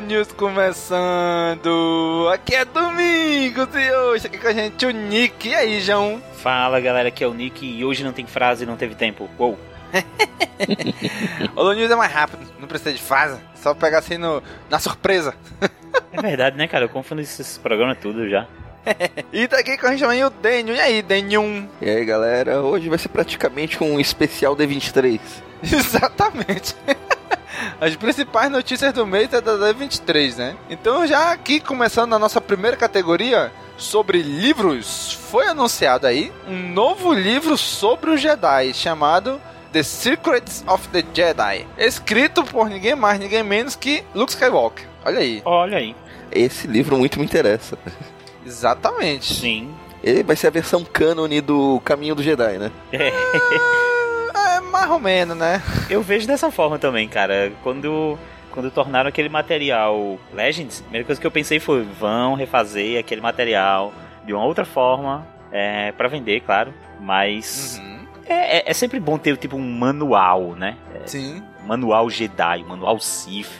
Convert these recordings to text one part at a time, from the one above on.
News começando! Aqui é Domingos e hoje aqui com a gente o Nick. E aí, João? Fala galera, aqui é o Nick e hoje não tem frase, não teve tempo. Uou! Holo News é mais rápido, não precisa de fase, só pegar assim no, na surpresa. É verdade, né, cara? Eu confundo esses programas tudo já. E tá aqui com a gente também o Daniel. E aí, Daniel? E aí galera, hoje vai ser praticamente um especial D23. Exatamente. As principais notícias do mês é da D23, né? Então, já aqui começando a nossa primeira categoria sobre livros, foi anunciado aí um novo livro sobre os Jedi chamado The Secrets of the Jedi, escrito por ninguém mais, ninguém menos que Luke Skywalker. Olha aí. Olha aí. Esse livro muito me interessa. Exatamente. Sim. Ele vai ser a versão cânone do Caminho do Jedi, né? É, É mais ou menos, né? eu vejo dessa forma também, cara. Quando, quando tornaram aquele material Legends, a primeira coisa que eu pensei foi: vão refazer aquele material de uma outra forma, é, para vender, claro. Mas Uhum. é, é- é sempre bom ter tipo um manual, né? Sim. manual Jedi, manual Sith,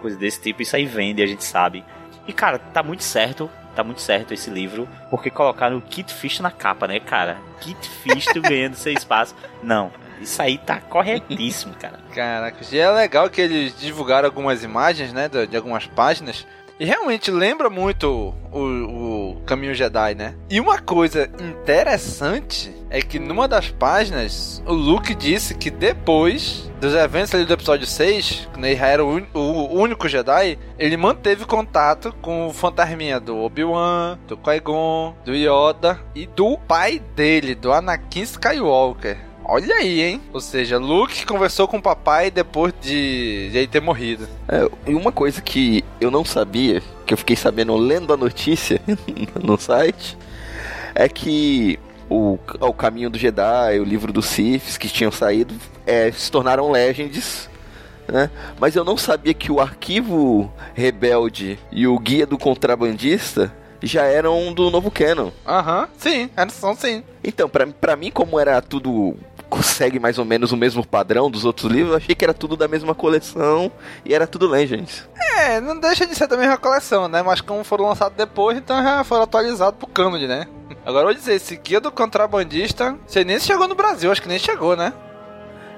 coisa desse tipo, isso aí vende, a gente sabe. E cara, tá muito certo, tá muito certo esse livro, porque colocaram o Kit Fisto na capa, né, cara? Kit Fisto ganhando seu espaço. Não, isso aí tá corretíssimo, cara. Caraca, já é legal que eles divulgaram algumas imagens, né, de, algumas páginas. E realmente lembra muito o, o Caminho Jedi, né? E uma coisa interessante é que numa das páginas, o Luke disse que depois dos eventos ali do episódio 6, quando ele já era o, o único Jedi, ele manteve contato com o fantasminha do Obi-Wan, do Qui-Gon, do Yoda e do pai dele, do Anakin Skywalker. Olha aí, hein? Ou seja, Luke conversou com o papai depois de, de ele ter morrido. É, e uma coisa que eu não sabia, que eu fiquei sabendo lendo a notícia no site, é que o, o Caminho do Jedi, o livro dos Siths que tinham saído, é, se tornaram Legends. Né? Mas eu não sabia que o arquivo rebelde e o guia do contrabandista já eram do novo canon. Aham, sim, eles são sim. Então, pra, pra mim, como era tudo. Segue mais ou menos o mesmo padrão dos outros livros, eu achei que era tudo da mesma coleção e era tudo Legends. É, não deixa de ser da mesma coleção, né? Mas como foram lançados depois, então já foram atualizados pro Canon, né? Agora eu vou dizer, esse guia do contrabandista, você nem chegou no Brasil, acho que nem chegou, né?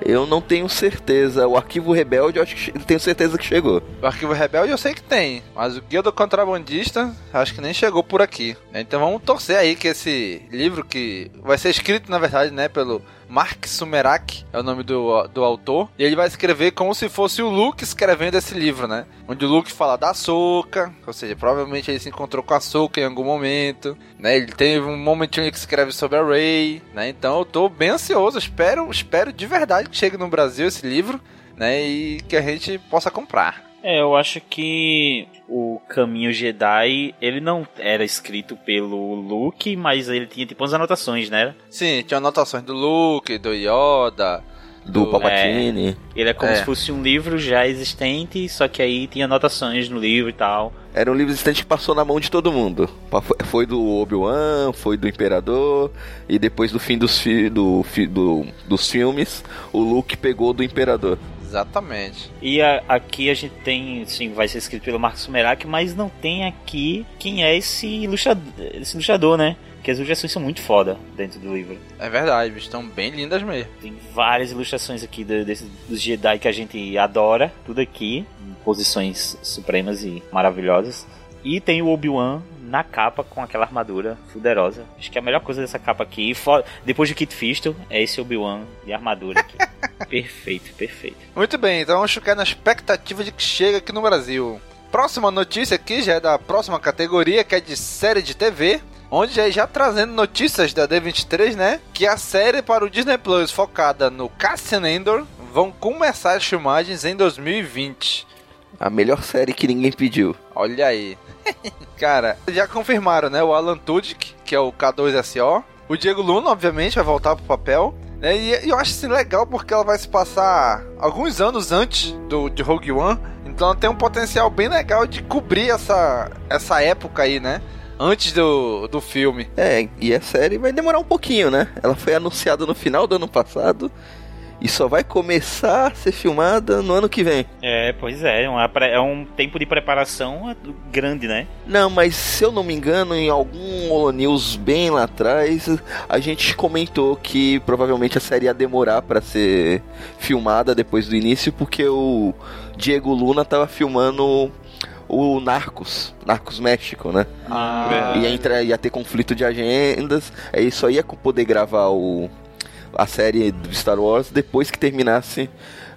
Eu não tenho certeza. O arquivo rebelde, eu acho que tenho certeza que chegou. O Arquivo Rebelde eu sei que tem, mas o Guia do Contrabandista acho que nem chegou por aqui. Então vamos torcer aí que esse livro que vai ser escrito, na verdade, né, pelo Mark Sumerak, é o nome do, do autor, e ele vai escrever como se fosse o Luke escrevendo esse livro, né? Onde o Luke fala da Soca, ou seja, provavelmente ele se encontrou com a Soca em algum momento, né? Ele teve um momentinho que escreve sobre a Rey, né? Então eu tô bem ansioso, espero, espero de verdade que chegue no Brasil esse livro, né? E que a gente possa comprar. É, eu acho que o Caminho Jedi, ele não era escrito pelo Luke, mas ele tinha tipo umas anotações, né? Sim, tinha anotações do Luke, do Yoda. Do Do- Palpatine. Ele é como É. se fosse um livro já existente, só que aí tinha anotações no livro e tal. Era um livro existente que passou na mão de todo mundo. Foi do Obi-Wan, foi do Imperador, e depois do fim dos, fi- do, fi- do- dos filmes, o Luke pegou do Imperador. Exatamente. E a- aqui a gente tem, sim, vai ser escrito pelo Marcos Sumerak, mas não tem aqui quem é esse ilustrador, esse ilustrador, né? Que as ilustrações são muito foda dentro do livro. É verdade, estão bem lindas mesmo. Tem várias ilustrações aqui do- desse- dos Jedi que a gente adora, tudo aqui, em posições supremas e maravilhosas. E tem o Obi-Wan na capa com aquela armadura poderosa. Acho que a melhor coisa dessa capa aqui, depois do Kit Fisto, é esse Obi-Wan de armadura aqui. perfeito, perfeito. Muito bem, então vamos ficar na expectativa de que chegue aqui no Brasil. Próxima notícia aqui já é da próxima categoria, que é de série de TV. Onde já, já trazendo notícias da D23, né? Que a série para o Disney Plus focada no Cassian Endor vão começar as filmagens em 2020. A melhor série que ninguém pediu. Olha aí. Cara, já confirmaram, né? O Alan Tudyk, que é o K2SO, O Diego Luna, obviamente, vai voltar pro papel. Né? E, e eu acho isso legal porque ela vai se passar alguns anos antes do, de Rogue One. Então ela tem um potencial bem legal de cobrir essa, essa época aí, né? Antes do, do filme. É, e a série vai demorar um pouquinho, né? Ela foi anunciada no final do ano passado e só vai começar a ser filmada no ano que vem. É, pois é, é um tempo de preparação grande, né? Não, mas se eu não me engano, em algum Holo News bem lá atrás, a gente comentou que provavelmente a série ia demorar pra ser filmada depois do início, porque o Diego Luna tava filmando o Narcos, Narcos México, né? Ah, Ia, entrar, ia ter conflito de agendas, aí só ia poder gravar o, a série do Star Wars depois que terminasse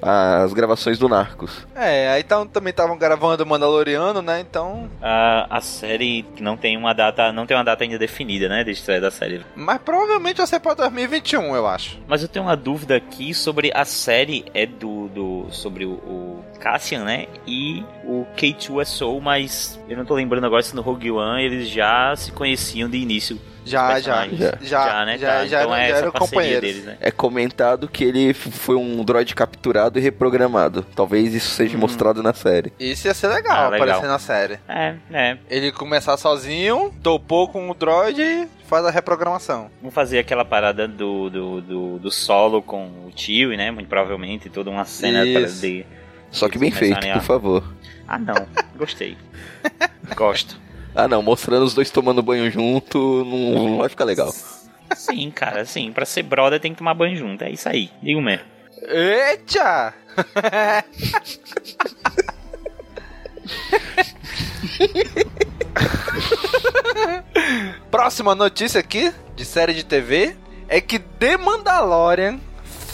as gravações do Narcos. É, aí tão, também estavam gravando Mandaloriano, né? Então. a, a série que não tem uma data, não tem uma data ainda definida, né, de estreia da série. Mas provavelmente vai ser pra 2021, eu acho. Mas eu tenho uma dúvida aqui sobre a série é do, do sobre o, o Cassian, né? E o K2SO, mas eu não tô lembrando agora se no Rogue One eles já se conheciam de início. Já, já, já, já, né? já, Tá, já, então era- é já parceria companheiros. deles, né? É comentado que ele foi um droid capturado e reprogramado. Talvez isso seja Hum. mostrado na série. Isso ia ser legal, Ah, legal. aparecer na série. É, é. Ele começar sozinho, topou com o droid e faz a reprogramação. Vamos fazer aquela parada do, do, do, do solo com o tio, né? Muito provavelmente, toda uma cena de. Só que bem feito, a- por favor. Ah, não. Gostei. Gosto. Ah não, mostrando os dois tomando banho junto não, não vai ficar legal. Sim, cara, sim. Pra ser brother tem que tomar banho junto. É isso aí. Digo mesmo. Eita! Próxima notícia aqui, de série de TV, é que The Mandalorian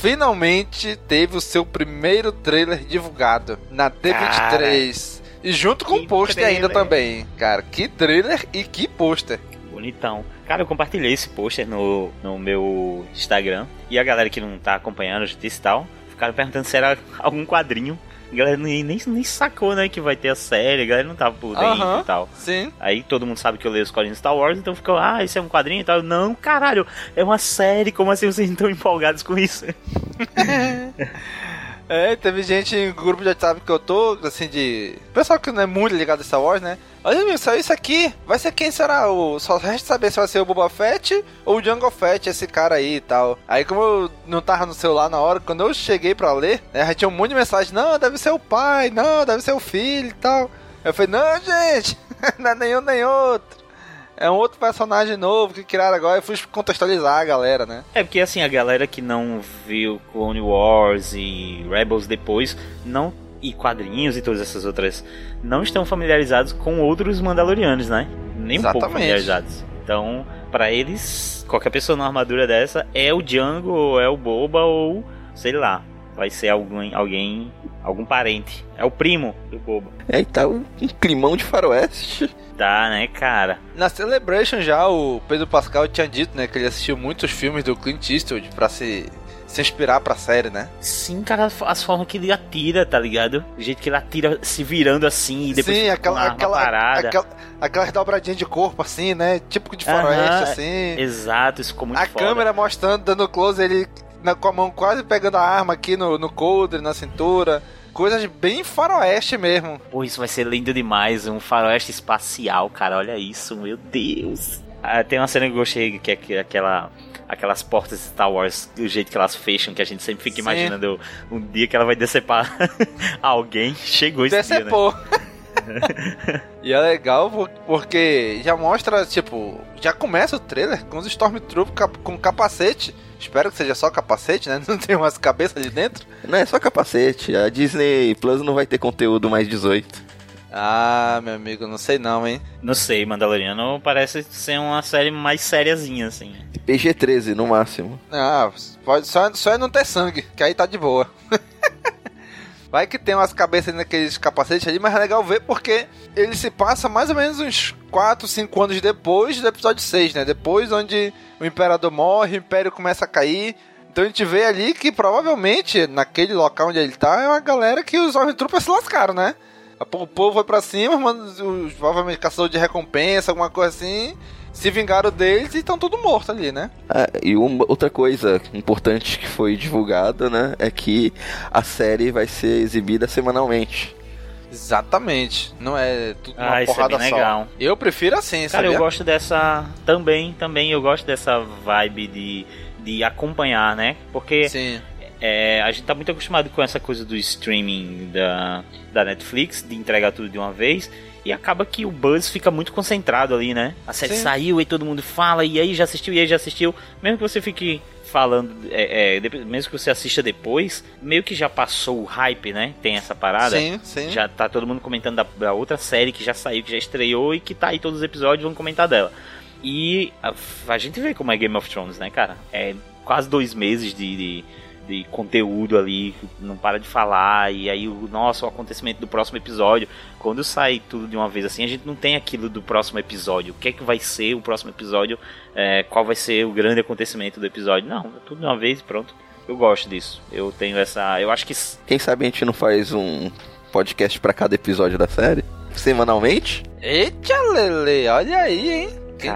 finalmente teve o seu primeiro trailer divulgado na D23. E junto com o pôster ainda também. Cara, que trailer e que pôster. Bonitão. Cara, eu compartilhei esse pôster no, no meu Instagram. E a galera que não tá acompanhando a justiça e tal, ficaram perguntando se era algum quadrinho. A galera nem, nem, nem sacou, né, que vai ter a série. A galera não tava por dentro e tal. Sim. Aí todo mundo sabe que eu leio os quadrinhos Star Wars, então ficou, ah, isso é um quadrinho e tal. Não, caralho, é uma série, como assim vocês estão empolgados com isso? É, teve gente em grupo de WhatsApp que eu tô, assim, de. Pessoal que não é muito ligado a Star Wars, né? Olha, amigo, saiu isso aqui. Vai ser quem será? O... Só resta saber se vai ser o Boba Fett ou o Jungle Fett, esse cara aí e tal. Aí, como eu não tava no celular na hora, quando eu cheguei pra ler, né, já tinha um monte de mensagem: não, deve ser o pai, não, deve ser o filho e tal. Eu falei: não, gente, não é nenhum nem outro. É um outro personagem novo que criaram agora. Eu fui contextualizar a galera, né? É porque assim, a galera que não viu Clone Wars e Rebels depois, não e quadrinhos e todas essas outras, não estão familiarizados com outros Mandalorianos, né? Nem um pouco familiarizados. Então, pra eles, qualquer pessoa numa armadura dessa é o Django, ou é o Boba, ou sei lá, vai ser alguém, alguém, algum parente. É o primo do Boba. É, e tá um, um climão de faroeste. Tá, né, cara? Na Celebration já o Pedro Pascal tinha dito, né, que ele assistiu muitos filmes do Clint Eastwood pra se, se inspirar pra série, né? Sim, cara, as formas que ele atira, tá ligado? O jeito que ele atira se virando assim e depois Sim, aquela, aquela, parada. aquela, aquelas dobradinhas de corpo assim, né? Típico de Aham, faroeste, assim. Exato, isso ficou muito a foda. câmera mostrando, dando close, ele na- com a mão quase pegando a arma aqui no, no coldre, na cintura. Coisas bem faroeste mesmo. Pô, isso vai ser lindo demais, um faroeste espacial, cara, olha isso, meu Deus. Ah, tem uma cena que eu gostei, que é que- aquela... Aquelas portas de Star Wars, do jeito que elas fecham, que a gente sempre fica Sim. imaginando um dia que ela vai decepar alguém. Chegou esse dia, né? Decepou. e é legal por- porque já mostra, tipo, já começa o trailer com os Stormtroopers com capacete. Espero que seja só capacete, né? Não tem umas cabeças ali dentro. Não é só capacete. A Disney Plus não vai ter conteúdo mais 18. Ah, meu amigo, não sei não, hein? Não sei, Mandaloriano parece ser uma série mais sériazinha, assim. PG-13 no máximo. Ah, pode, só, só é não ter sangue, que aí tá de boa. Vai que tem umas cabeças naqueles capacetes ali, mas é legal ver porque ele se passa mais ou menos uns 4, 5 anos depois do episódio 6, né? Depois onde o Imperador morre, o Império começa a cair. Então a gente vê ali que provavelmente naquele local onde ele tá é uma galera que os Stormtroopers se lascaram, né? O povo foi pra cima, mano, provavelmente caçador de recompensa, alguma coisa assim. Se vingaram deles e estão tudo morto ali, né? Ah, e uma, outra coisa importante que foi divulgada, né, é que a série vai ser exibida semanalmente. Exatamente. Não é tudo uma Ah, isso é porrada bem só. legal. Eu prefiro assim, Cara, sabia? eu gosto dessa. Também, também eu gosto dessa vibe de, de acompanhar, né? Porque Sim. é, a gente tá muito acostumado com essa coisa do streaming da, da Netflix, de entregar tudo de uma vez. E acaba que o buzz fica muito concentrado ali, né? A série Sim. saiu e todo mundo fala, e aí já assistiu, e aí já assistiu. Mesmo que você fique falando, é, é, mesmo que você assista depois, meio que já passou o hype, né? Tem essa parada. Sim, sim. Já tá todo mundo comentando da, da outra série que já saiu, que já estreou e que tá aí todos os episódios, vão comentar dela. E a, a gente vê como é Game of Thrones, né, cara? É quase dois meses de, de, de conteúdo ali, não para de falar, e aí o nosso acontecimento do próximo episódio. Quando sai tudo de uma vez assim, a gente não tem aquilo do próximo episódio. O que é que vai ser o próximo episódio? é, qual vai ser o grande acontecimento do episódio? Não, é tudo de uma vez e pronto. Eu gosto disso. Eu tenho essa. Eu acho que Quem sabe a gente não faz um podcast pra cada episódio da série? Semanalmente? Eita, Lele, olha aí, hein? Quem-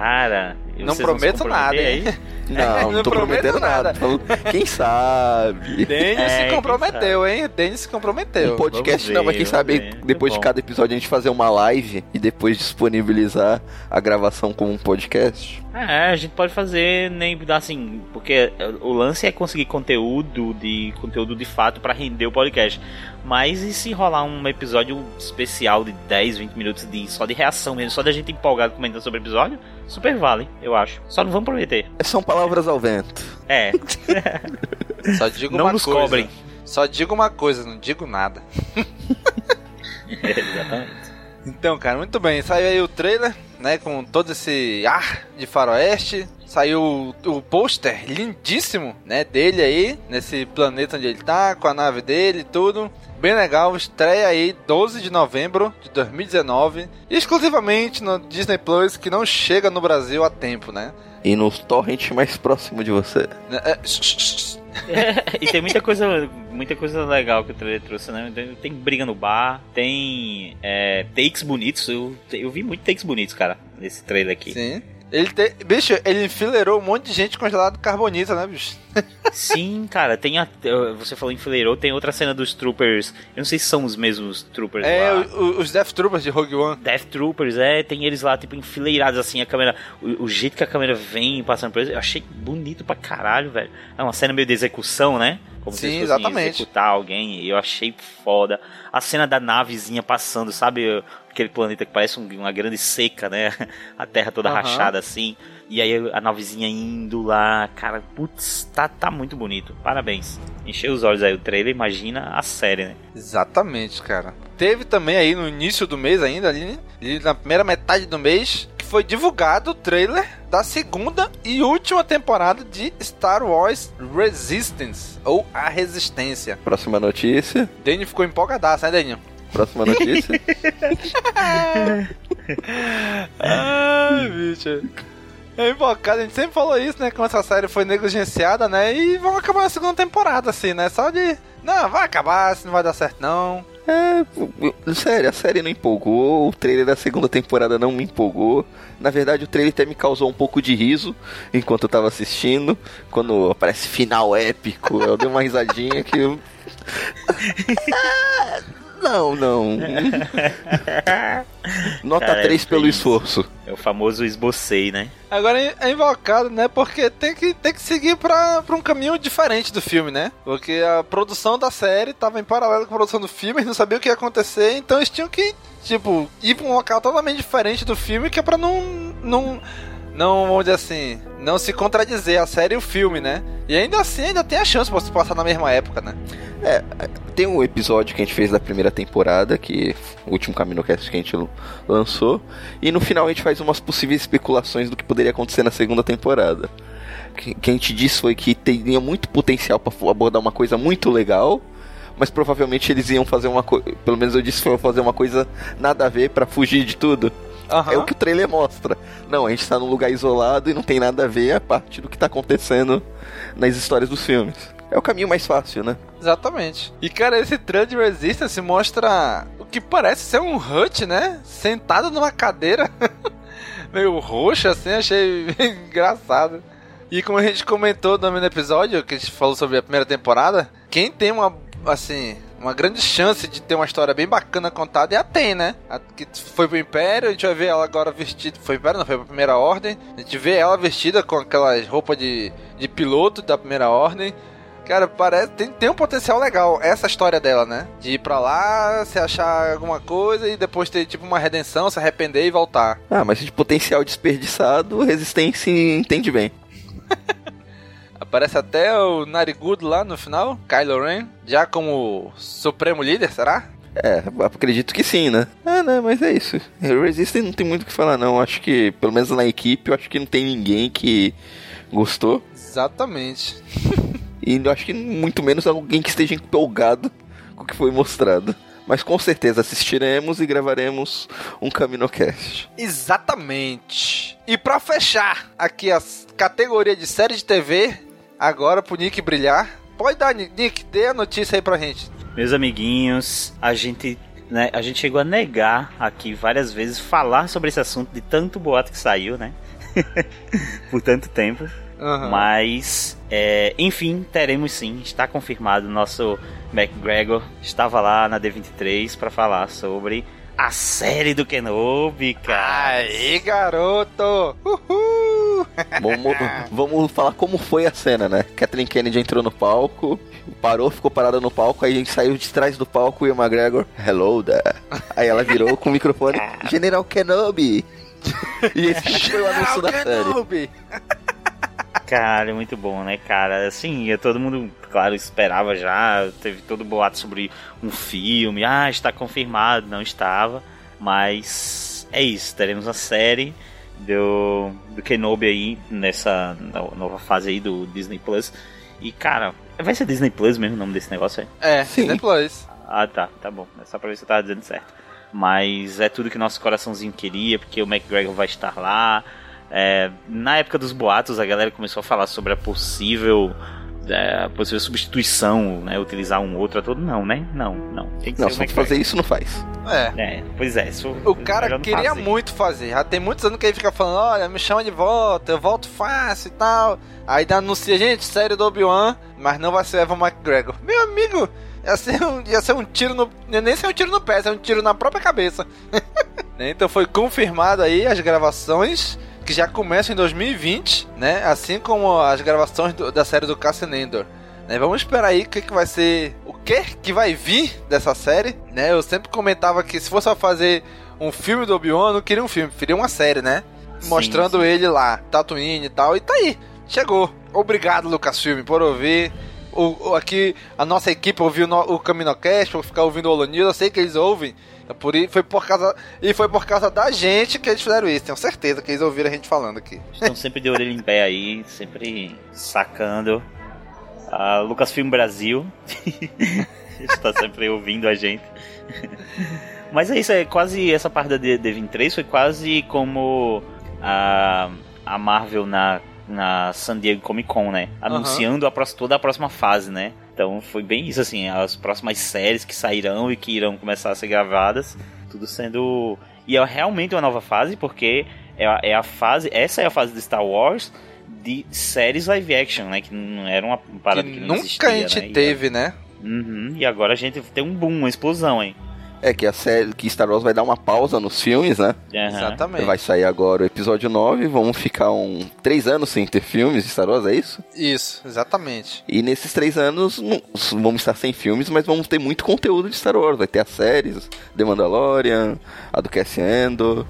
Não prometo nada, comprometer hein? Não, não, Não tô prometo prometendo nada. nada. Quem sabe? Denis É, se comprometeu, hein? Denis se comprometeu. Um podcast vamos não, mas ver, quem sabe ver. depois de cada episódio a gente fazer uma live e depois disponibilizar a gravação como um podcast. É, a gente pode fazer nem assim, porque o lance é conseguir conteúdo de conteúdo de fato pra render o podcast. Mas e se rolar um episódio especial de 10, 20 minutos de só de reação mesmo, só da gente empolgado comentando sobre o episódio? Super vale, eu acho. Só não vamos prometer. São palavras ao vento. É, Só digo não uma nos coisa. cobrem. Só digo uma coisa, não digo nada. Exatamente. Então, cara, muito bem. Saiu aí o trailer, né? Com todo esse ar de faroeste. Saiu o, pôster lindíssimo, né? Dele aí, nesse planeta onde ele tá, com a nave dele e tudo. Bem legal, estreia aí 12 de novembro de 2019, exclusivamente no Disney Plus, que não chega no Brasil a tempo, né? E no torrent mais próximo de você. Né, é, e tem muita coisa, muita coisa legal que o trailer trouxe, né? Tem, tem briga no bar, tem é, takes bonitos. Eu, eu vi muito takes bonitos, cara, nesse trailer aqui. Sim. Ele tem. Bicho, ele enfileirou um monte de gente congelado carbonita, né, bicho? Sim, cara, tem a, você falou enfileirou, tem outra cena dos troopers. Eu não sei se são os mesmos troopers É, lá. o- os Death Troopers de Rogue One. Death Troopers, é, tem eles lá, tipo, enfileirados assim, a câmera. O, o jeito que a câmera vem passando por eles, eu achei bonito pra caralho, velho. É uma cena meio de execução, né? Como se Sim, fossem exatamente. executar alguém, eu achei foda. A cena da navezinha passando, sabe? Aquele planeta que parece um- uma grande seca, né? A terra toda Aham. rachada assim. E aí a navezinha indo lá, cara, putz, tá, tá muito bonito. Parabéns. Encheu os olhos aí o trailer, imagina a série, né? Exatamente, cara. Teve também aí no início do mês ainda, ali, ali na primeira metade do mês, que foi divulgado o trailer da segunda e última temporada de Star Wars Resistance, ou A Resistência. Próxima notícia. Danny ficou empolgadaço, né, Danny? Próxima notícia. Ai, bicho. É invocado, a gente sempre falou isso, né? Como essa série foi negligenciada, né? E vão acabar na segunda temporada, assim, né? Só de. Não, vai acabar, se não vai dar certo, não. É, sério, a série não empolgou, o trailer da segunda temporada não me empolgou. Na verdade, o trailer até me causou um pouco de riso enquanto eu tava assistindo. Quando aparece final épico, eu dei uma risadinha que eu. Não, não. Nota Cara, 3 pelo tem- esforço. É o famoso esbocei, né? Agora é invocado, né? Porque tem que, tem que seguir pra, pra um caminho diferente do filme, né? Porque a produção da série tava em paralelo com a produção do filme, eles não sabiam o que ia acontecer, então eles tinham que, tipo, ir pra um local totalmente diferente do filme, que é pra não. não. Não, vamos dizer assim, não se contradizer a série e o filme, né? E ainda assim ainda tem a chance de se passar na mesma época, né? É, tem um episódio que a gente fez da primeira temporada, que o último CaminoCast que a gente lançou, e no final a gente faz umas possíveis especulações do que poderia acontecer na segunda temporada. O que, a gente disse foi que teria muito potencial para abordar uma coisa muito legal, mas provavelmente eles iam fazer uma coisa, pelo menos eu disse foi fazer uma coisa nada a ver para fugir de tudo. Aham. É o que o trailer mostra. Não, a gente tá num lugar isolado e não tem nada a ver a parte do que tá acontecendo nas histórias dos filmes. É o caminho mais fácil, né? Exatamente. E cara, esse trailer de Resistance mostra o que parece ser um Hut, né? Sentado numa cadeira. meio roxa assim, achei engraçado. E como a gente comentou no episódio, que a gente falou sobre a primeira temporada, quem tem uma, assim, uma grande chance de ter uma história bem bacana contada é a Tem, né? A, que foi pro Império, a gente vai ver ela agora vestida. Foi pro Império, não, foi pra Primeira Ordem. A gente vê ela vestida com aquelas roupas de, de piloto da Primeira Ordem. Cara, parece. Tem, tem um potencial legal essa história dela, né? De ir pra lá, se achar alguma coisa e depois ter tipo uma redenção, se arrepender e voltar. Ah, mas de potencial desperdiçado, Resistência entende bem. Aparece até o Narigudo lá no final, Kylo Ren, já como supremo líder, será? É, acredito que sim, né? Ah, né, mas é isso. Resistance não tem muito o que falar, não. Acho que, pelo menos na equipe, eu acho que não tem ninguém que gostou. Exatamente. e eu acho que muito menos alguém que esteja empolgado com o que foi mostrado. Mas com certeza assistiremos e gravaremos um CaminoCast. Exatamente. E para fechar aqui a categoria de série de TV, agora pro Nick brilhar. Pode dar, Nick, dê a notícia aí pra gente. Meus amiguinhos, a gente né, a gente chegou a negar aqui várias vezes falar sobre esse assunto de tanto boato que saiu, né? Por tanto tempo. Uhum. Mas, é, enfim, teremos sim. Está confirmado. Nosso McGregor estava lá na D23 para falar sobre a série do Kenobi, cara. Aí, garoto! Uhul! Vamos, vamos falar como foi a cena, né? Kathleen Kennedy entrou no palco, parou, ficou parada no palco, aí a gente saiu de trás do palco e o McGregor, hello there. Aí ela virou com o microfone, General Kenobi! E esse foi o anúncio da série. Cara, muito bom, né, cara? Assim, todo mundo, claro, esperava já. Teve todo o boato sobre um filme. Ah, está confirmado. Não estava. Mas é isso. Teremos a série do, do Kenobi aí nessa nova fase aí do Disney Plus. E, cara, vai ser Disney Plus mesmo o nome desse negócio aí? É, Sim. Disney Plus. Ah, tá. Tá bom. É só pra ver se eu tava dizendo certo. Mas é tudo que nosso coraçãozinho queria, porque o McGregor vai estar lá. É, na época dos boatos, a galera começou a falar sobre a possível, é, a possível substituição, né? Utilizar um outro a todo. Não, né? Não, não. Tem que não, só fazer isso não faz. É. é pois é. Isso, o cara queria fazer. muito fazer. Já tem muitos anos que ele fica falando: olha, me chama de volta, eu volto fácil e tal. Aí anuncia, gente, série do Obi-Wan, mas não vai ser Evan McGregor. Meu amigo, ia ser um, ia ser um tiro no. Nem ser um tiro no pé, ia ser um tiro na própria cabeça. então foi confirmado aí as gravações que já começa em 2020, né? Assim como as gravações do, da série do Cassian Endor. Né? Vamos esperar aí o que, que vai ser, o que que vai vir dessa série, né? Eu sempre comentava que se fosse fazer um filme do Obi-Wan, eu não queria um filme, queria uma série, né? Sim, Mostrando sim. ele lá, Tatooine e tal, e tá aí, chegou. Obrigado, Lucasfilm, por ouvir. O, o, aqui a nossa equipe ouviu no, o CaminoCast, por ficar ouvindo o Olonil, eu sei que eles ouvem, por, foi por causa, e foi por causa da gente que eles fizeram isso. Tenho certeza que eles ouviram a gente falando aqui. Estão sempre de orelha em pé aí, sempre sacando. A Lucasfilm Brasil está sempre ouvindo a gente. Mas é isso, é quase essa parte da D23 foi quase como a, a Marvel na, na San Diego Comic Con, né? Anunciando uhum. a, toda a próxima fase, né? Então foi bem isso, assim, as próximas séries que sairão e que irão começar a ser gravadas, tudo sendo. E é realmente uma nova fase, porque é a, é a fase. Essa é a fase de Star Wars de séries live action, né? Que não era uma parada que, que não nunca existia, a gente né? teve, né? Uhum, e agora a gente tem um boom, uma explosão, hein? É que a série que Star Wars vai dar uma pausa nos filmes, né? Uhum. Exatamente. Vai sair agora o episódio 9, vamos ficar um três anos sem ter filmes de Star Wars, é isso? Isso, exatamente. E nesses três anos vamos estar sem filmes, mas vamos ter muito conteúdo de Star Wars. Vai ter as séries, The Mandalorian, a do Cassian do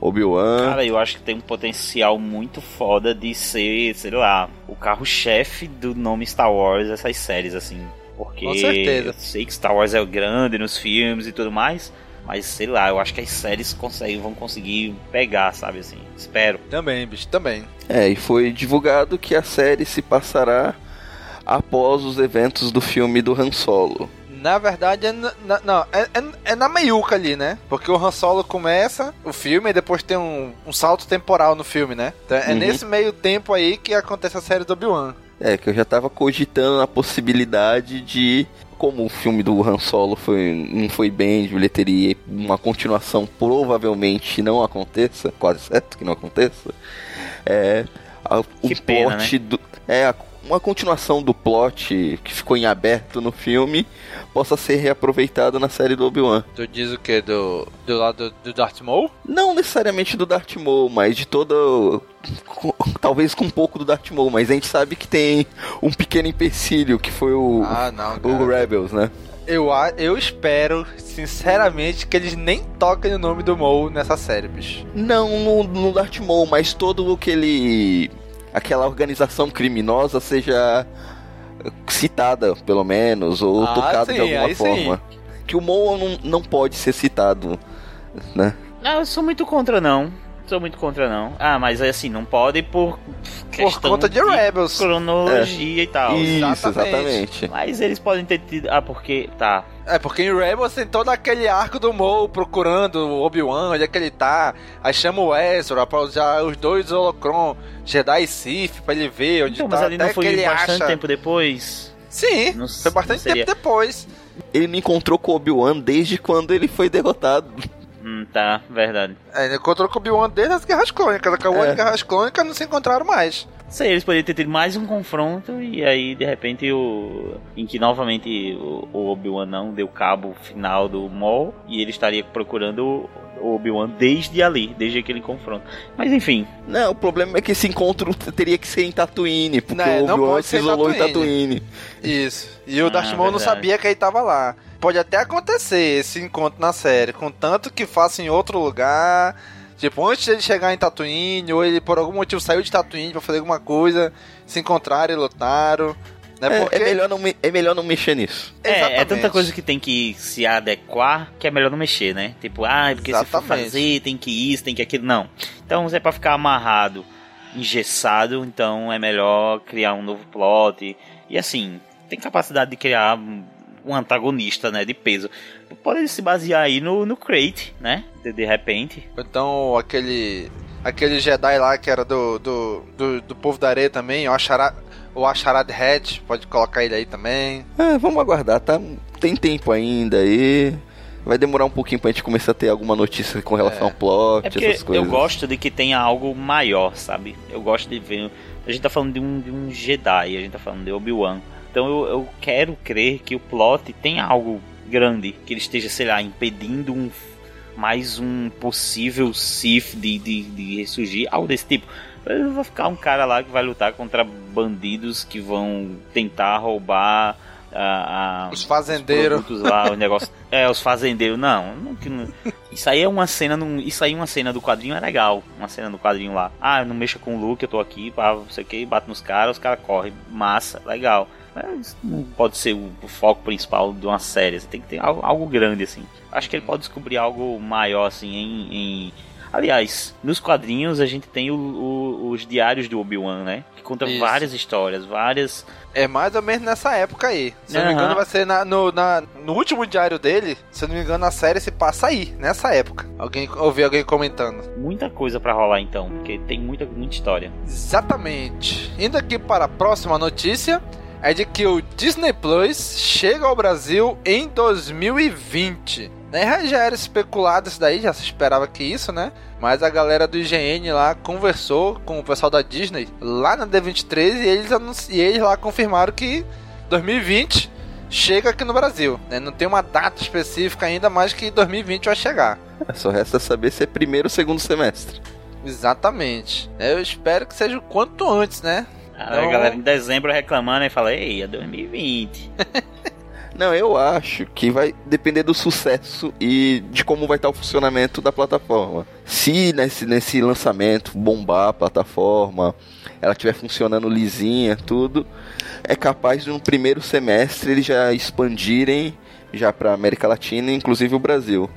Obi-Wan. Cara, eu acho que tem um potencial muito foda de ser, sei lá, o carro-chefe do nome Star Wars, essas séries, assim. Porque Com certeza. sei que Star Wars é grande nos filmes e tudo mais, mas sei lá, eu acho que as séries conseguem, vão conseguir pegar, sabe assim? Espero. Também, bicho, também. É, e foi divulgado que a série se passará após os eventos do filme do Han Solo. Na verdade, é na, não, é, é, é, na meiuca ali, né? Porque o Han Solo começa o filme e depois tem um, um salto temporal no filme, né? Então é uhum. nesse meio tempo aí que acontece a série do Obi-Wan. É, que eu já tava cogitando a possibilidade de. Como o filme do Han Solo foi, não foi bem de bilheteria, uma continuação provavelmente não aconteça, quase certo que não aconteça. É. A, o pena, plot do. É, a- uma continuação do plot que ficou em aberto no filme possa ser reaproveitado na série do Obi-Wan. Tu diz o que? Do, do lado do Darth Maul? Não necessariamente do Darth Maul, mas de todo. com- Talvez com um pouco do Darth Maul, mas a gente sabe que tem um pequeno empecilho que foi o, Ah, não, o. Rebels, né? Eu, eu espero, sinceramente, que eles nem toquem o nome do Maul nessa série, bicho. Não no, no Darth Maul, mas todo o que ele. Aquela organização criminosa seja citada, pelo menos, ou Ah, tocada de sim, alguma aí sim. forma. Que o Maul não, não pode ser citado, né? Não, eu sou muito contra, não. Sou muito contra, não. Ah, mas assim, não pode por questão conta de Rebels. cronologia e tal. Isso, exatamente. exatamente. Mas eles podem ter tido. Ah, porque. Tá. É, porque em Rebels tem todo aquele arco do Maul procurando o Obi-Wan, onde é que ele tá. Aí chama o Ezra pra usar os dois Holocron, Jedi e Sith, pra ele ver onde Então, tá. mas ali até não foi bastante acha... tempo depois. Sim, Não- foi bastante tempo depois. Ele não encontrou com o Obi-Wan desde quando ele foi derrotado. Hum, tá, verdade. É, ele encontrou com o Obi-Wan desde as Guerras Clônicas. Acabou É. as Guerras Clônicas não se encontraram mais. Sei, eles poderiam ter tido mais um confronto e aí de repente o. Em que novamente o, o Obi-Wan não deu cabo final do Maul e ele estaria procurando o Obi-Wan desde ali, desde aquele confronto. Mas enfim, Não, o problema é que esse encontro teria que ser em Tatooine, porque Não, o Obi-Wan pode se isolou em Tatooine. Isso. E o Ah, Darth Maul não sabia que ele tava lá. Pode até acontecer esse encontro na série, contanto que faça em outro lugar. Tipo, antes dele chegar em Tatooine, ou ele por algum motivo saiu de Tatooine pra fazer alguma coisa, se encontraram e lutaram. Né? É, Porque... é melhor não, é melhor não mexer nisso. é, é Exatamente. tanta coisa que tem que se adequar que é melhor não mexer, né? Tipo, ah, porque se for Exatamente. fazer, tem que isso, tem que aquilo. Não. Então, se é pra ficar amarrado, engessado, então é melhor criar um novo plot. E assim, tem capacidade de criar um- um antagonista, né? De peso. Pode se basear aí no, no Crate, né? De, de repente. Então, aquele. Aquele Jedi lá que era do, do, do, do povo da areia também, o Asharad, o Asharad Hatch, pode colocar ele aí também. É, vamos aguardar, tá? Tem tempo ainda aí. Vai demorar um pouquinho pra gente começar a ter alguma notícia com relação É. ao plot, É porque essas coisas. eu gosto de que tenha algo maior, sabe? Eu gosto de ver. A gente tá falando de um, de um Jedi, a gente tá falando de Obi-Wan. Então eu, eu quero crer que o plot tenha algo grande, que ele esteja, sei lá, impedindo um mais um possível Sith de, de, de ressurgir, algo desse tipo. Vai ficar um cara lá que vai lutar contra bandidos que vão tentar roubar a, a- Os fazendeiros. produtos lá, o negócio. É, os fazendeiros, não, não, não- Isso aí é uma cena, num- isso aí é uma cena do quadrinho é legal, uma cena do quadrinho lá. Ah, não mexa com o Luke, eu tô aqui, pá, não sei o que, bate nos caras, os caras correm, massa, legal. Mas não pode ser o, o foco principal de uma série, você tem que ter algo, algo grande assim. Acho que ele pode descobrir algo maior assim em, em- Aliás, nos quadrinhos a gente tem o- o- os diários do Obi-Wan, né? Que conta Isso. várias histórias, várias É mais ou menos nessa época aí. Se eu não me engano, vai ser na- no, na- no último diário dele. Se eu não me engano, a série se passa aí, nessa época. Alguém ouvi alguém comentando. muita coisa pra rolar então, porque tem muita, muita história. Exatamente. Indo aqui para a próxima notícia, é de que o Disney Plus chega ao Brasil em 2020. Né, já- já era especulado isso daí, já se esperava que isso, né? Mas a galera do IGN lá conversou com o pessoal da Disney lá na D23 e eles, anunci- e eles lá confirmaram que 2020 chega aqui no Brasil. Né? Não tem uma data específica ainda, mas que 2020 vai chegar. Só resta saber se é primeiro ou segundo semestre. Exatamente. Eu espero que seja o quanto antes, né? A Não. galera em dezembro reclamando e fala, ei, é 2020. Não, eu acho que vai depender do sucesso e de como vai estar o funcionamento da plataforma. Se nesse, nesse lançamento bombar a plataforma, ela estiver funcionando lisinha, tudo, é capaz de no primeiro semestre eles já expandirem já para América Latina, inclusive o Brasil.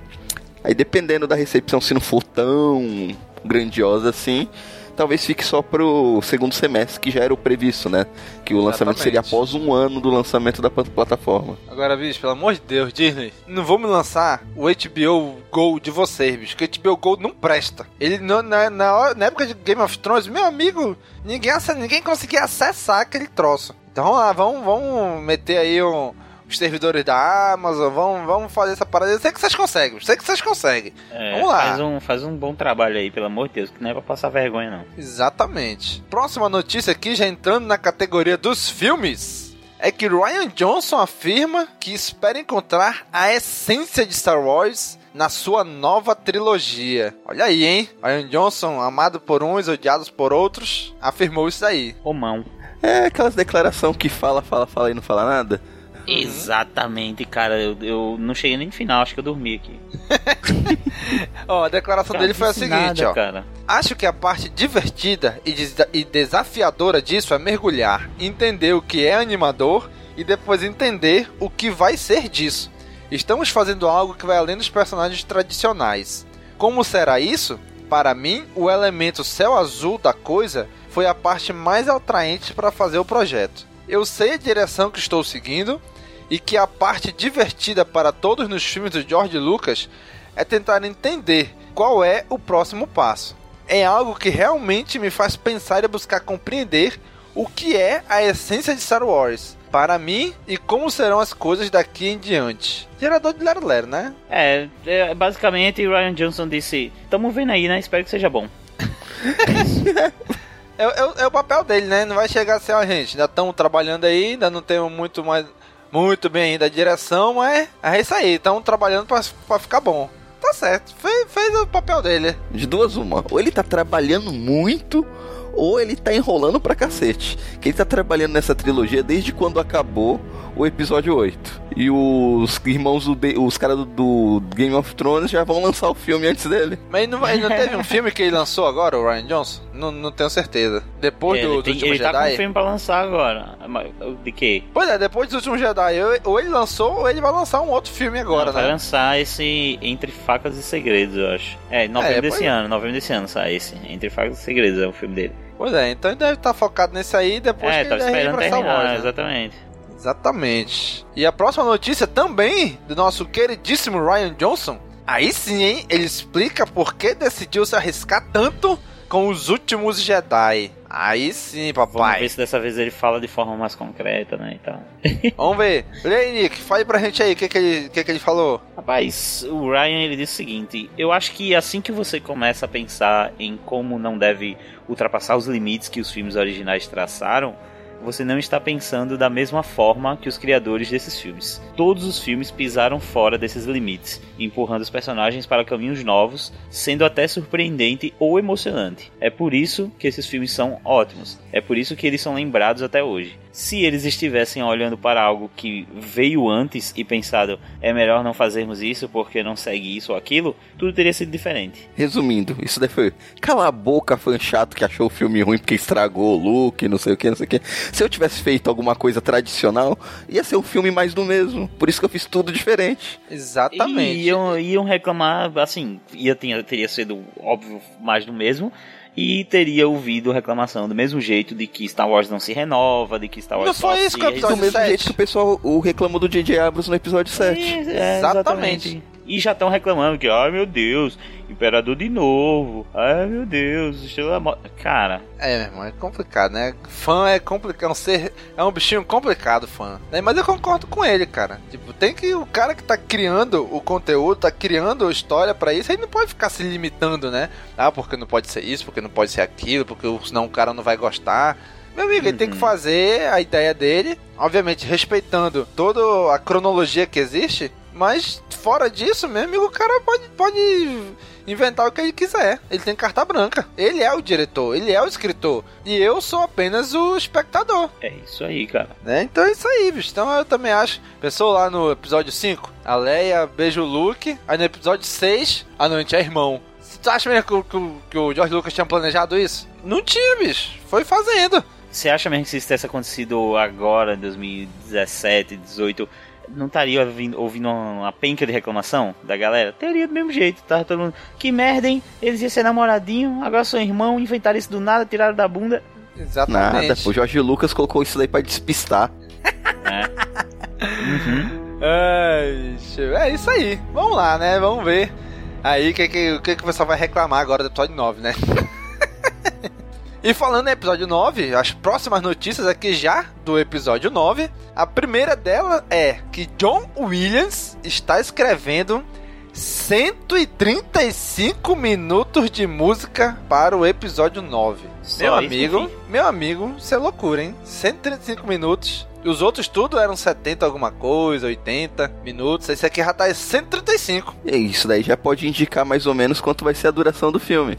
Aí dependendo da recepção, se não for tão grandiosa assim, talvez fique só pro segundo semestre, que já era o previsto, né? Que o lançamento Exatamente. seria após um ano do lançamento da pla- plataforma. Agora, bicho, pelo amor de Deus, Disney, não vou me lançar o HBO Go de vocês, bicho, que o HBO Go não presta. Ele, na, na, na época de Game of Thrones, meu amigo, ninguém, ninguém conseguia acessar aquele troço. Então vamos lá, vamos, vamos meter aí um- os servidores da Amazon, vamos, vamos fazer essa parada. Eu sei que vocês conseguem, eu sei que vocês conseguem. É, Vamos lá. Faz um, faz um bom trabalho aí, pelo amor de Deus, que não é pra passar vergonha, não. Exatamente. Próxima notícia aqui, já entrando na categoria dos filmes, é que Ryan Johnson afirma que espera encontrar a essência de Star Wars na sua nova trilogia. Olha aí, hein? Ryan Johnson, amado por uns, odiados por outros, afirmou isso aí. Romão. É aquelas declarações que fala, fala, fala e não fala nada. Exatamente, cara. Eu, eu não cheguei nem no final, acho que eu dormi aqui. Ó, a declaração Cara, dele foi a seguinte, nada, ó. Cara. Acho que a parte divertida e, des- e desafiadora disso é mergulhar, entender o que é animador e depois entender o que vai ser disso. Estamos fazendo algo que vai além dos personagens tradicionais. Como será isso? Para mim, o elemento céu azul da coisa foi a parte mais atraente para fazer o projeto. Eu sei a direção que estou seguindo e que a parte divertida para todos nos filmes do George Lucas é tentar entender qual é o próximo passo. É algo que realmente me faz pensar e buscar compreender o que é a essência de Star Wars para mim e como serão as coisas daqui em diante. Gerador de Lero Lero, né? É, é, basicamente o Ryan Johnson disse: Tamo vendo aí, né? Espero que seja bom. É, é- é o papel dele, né? Não vai chegar assim, ó, gente, ainda estamos trabalhando aí, ainda não temos muito mais muito bem ainda a direção, mas é isso aí, estamos trabalhando pra ficar bom. Tá certo, fez, fez o papel dele. De duas uma. Ou ele tá trabalhando muito, ou ele tá enrolando pra cacete. Que ele tá trabalhando nessa trilogia desde quando acabou o episódio 8. E os irmãos, do, de- os caras do, do Game of Thrones já vão lançar o filme antes dele. Mas não, não teve um filme que ele lançou agora, o Ryan Johnson? Não, não tenho certeza. Depois ele do, do tem- último ele tá com Jedi? um filme pra lançar agora. De quê? Pois é, depois do último Jedi, ou ele lançou ou ele vai lançar um outro filme agora, Não, vai né? lançar esse Entre Facas e Segredos, eu acho. É, novembro É, desse é. ano, novembro desse ano sai esse. Entre Facas e Segredos é o filme dele. Pois é, então ele deve estar focado nesse aí depois é, que tava ele esperando terminar, Wars, né? exatamente. Exatamente. E a próxima notícia também do nosso queridíssimo Ryan Johnson. Aí sim, hein? Ele explica por que decidiu se arriscar tanto com os últimos Jedi. Aí sim, Vamos ver papai. se dessa vez ele fala de forma mais concreta, né, e tal. Vamos ver. Olha aí, Nick, fale pra gente aí o que, que, ele, que, que ele falou. Rapaz, o Ryan ele disse o seguinte: eu acho que assim que você começa a pensar em como não deve ultrapassar os limites que os filmes originais traçaram, você não está pensando da mesma forma que os criadores desses filmes. Todos os filmes pisaram fora desses limites, empurrando os personagens para caminhos novos, sendo até surpreendente ou emocionante. É por isso que esses filmes são ótimos. É por isso que eles são lembrados até hoje. Se eles estivessem olhando para algo que veio antes e pensado é melhor não fazermos isso porque não segue isso ou aquilo, tudo teria sido diferente. Resumindo, isso daí foi. Cala a boca, fã chato que achou o filme ruim porque estragou o look, não sei o que, não sei o que. Se eu tivesse feito alguma coisa tradicional, ia ser um filme mais do mesmo. Por isso que eu fiz tudo diferente. Exatamente. E iam, iam reclamar, assim, ia, teria sido óbvio mais do mesmo. E teria ouvido reclamação do mesmo jeito de que Star Wars não se renova, de que Star Wars Não foi só isso se que o episódio Do mesmo sete. jeito que o pessoal o reclamou do J.J. Abrams no episódio 7. É, Exatamente. E já estão reclamando que, ai meu Deus, Imperador de novo, ai meu Deus, Estrela da Morte. Cara, É, meu irmão, é complicado, né? Fã é complicado, é um ser, é um bichinho complicado, fã. Né? Mas eu concordo com ele, cara. Tipo, tem que o cara que tá criando o conteúdo, tá criando a história pra isso, ele não pode ficar se limitando, né? Ah, porque não pode ser isso, porque não pode ser aquilo, porque senão o cara não vai gostar. Meu amigo, ele tem que Uhum. fazer a ideia dele, obviamente respeitando toda a cronologia que existe, mas fora disso, meu amigo, o cara pode, pode inventar o que ele quiser. Ele tem carta branca. Ele é o diretor, ele é o escritor. E eu sou apenas o espectador. é isso aí, cara. Né? Então é isso aí, bicho. Então eu também acho. Pensou lá no episódio 5? A Leia beija o Luke. Aí no episódio 6, a gente é irmão. Tu acha mesmo que, que que o George Lucas tinha planejado isso? Não tinha, bicho. Foi fazendo. Você acha mesmo que se isso tivesse acontecido agora, em 2017, 2018, não estaria ouvindo, ouvindo uma penca de reclamação da galera? Teria do mesmo jeito, tá? Todo mundo, que merda, hein? Eles iam ser namoradinho, agora são irmão, inventaram isso do nada, tiraram da bunda. Exatamente. Nada, o Jorge Lucas colocou isso daí pra despistar. É. Uhum. É isso aí. Vamos lá, né? Vamos ver. Aí o que, que, que, que o pessoal vai reclamar agora do episódio 9, né? e falando em episódio 9, as próximas notícias aqui já do episódio 9. A primeira dela é que John Williams está escrevendo 135 minutos de música para o episódio 9. Só meu isso, amigo, enfim. meu amigo, isso é loucura, hein? 135 minutos. E os outros tudo eram 70 alguma coisa, 80 minutos. Esse aqui já tá em 135. E isso daí já pode indicar mais ou menos quanto vai ser a duração do filme.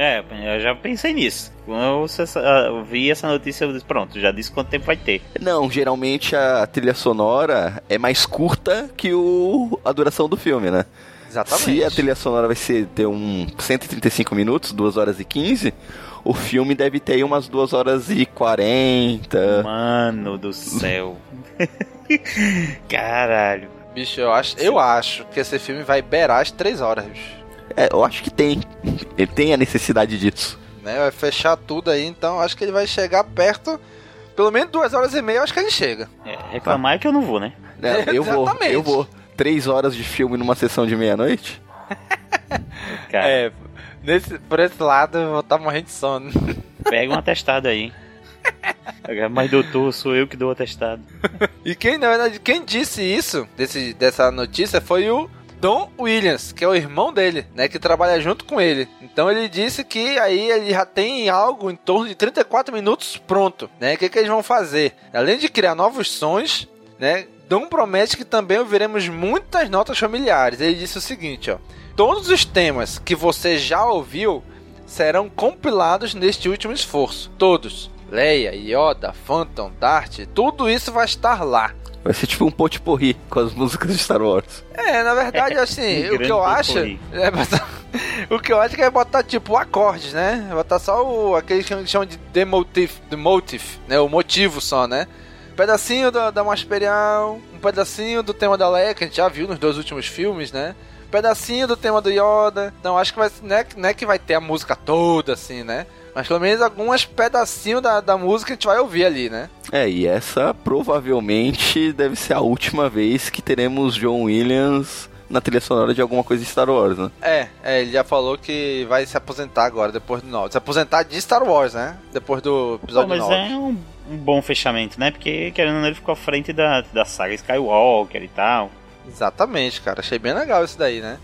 É, eu já pensei nisso. Quando eu, essa- eu vi essa notícia, eu disse, pronto, já disse quanto tempo vai ter. Não, geralmente a trilha sonora é mais curta que o, a duração do filme, né? Exatamente. Se a trilha sonora vai ser ter um 135 minutos, 2 horas e 15, o filme deve ter umas 2 horas e 40. Mano do céu. Caralho. Bicho, eu acho, eu acho que esse filme vai beirar as 3 horas, bicho. É, eu acho que tem. Ele tem a necessidade disso. Né? Vai fechar tudo aí, então acho que ele vai chegar perto. Pelo menos 2 horas e meia, eu acho que ele chega. É, reclamar é que eu não vou, né? É, eu vou, eu vou. 3 horas de filme numa sessão de meia-noite? É, nesse, por esse lado eu vou estar morrendo de sono. pega um atestado aí. Mas doutor, sou eu que dou o atestado. E quem, na verdade, quem disse isso, desse, dessa notícia, foi o Don Williams, que é o irmão dele, né, que trabalha junto com ele. Então ele disse que aí ele já tem algo em torno de 34 minutos pronto, né? O que, que eles vão fazer? Além de criar novos sons, né? Dom promete que também ouviremos muitas notas familiares. Ele disse o seguinte, ó: Todos os temas que você já ouviu serão compilados neste último esforço. Todos. Leia, Yoda, Phantom, Dart, tudo isso vai estar lá. Vai ser tipo um potpourri com as músicas de Star Wars. É, na verdade, assim, Um o que eu acho. É botar- o que eu acho que é botar tipo acordes, né? Botar só o, aquele que chamam de the motive, the motive, né? O motivo só, né? Um pedacinho da, da Imperial, um pedacinho do tema da Leia, que a gente já viu nos dois últimos filmes, né? Pedacinho do tema do Yoda. Então acho que vai, não, é, não é que vai ter a música toda, assim, né? Mas pelo menos alguns pedacinhos da, da música a gente vai ouvir ali, né? É, e essa provavelmente deve ser a última vez que teremos John Williams na trilha sonora de alguma coisa de Star Wars, né? É, é, ele já falou que vai se aposentar agora, depois do 9. Se aposentar de Star Wars, né? Depois do Pô, episódio mas 9. é um, um bom fechamento, né? Porque, querendo ou não, ele ficou à frente da, da saga Skywalker e tal. Exatamente, cara. Achei bem legal isso daí, né?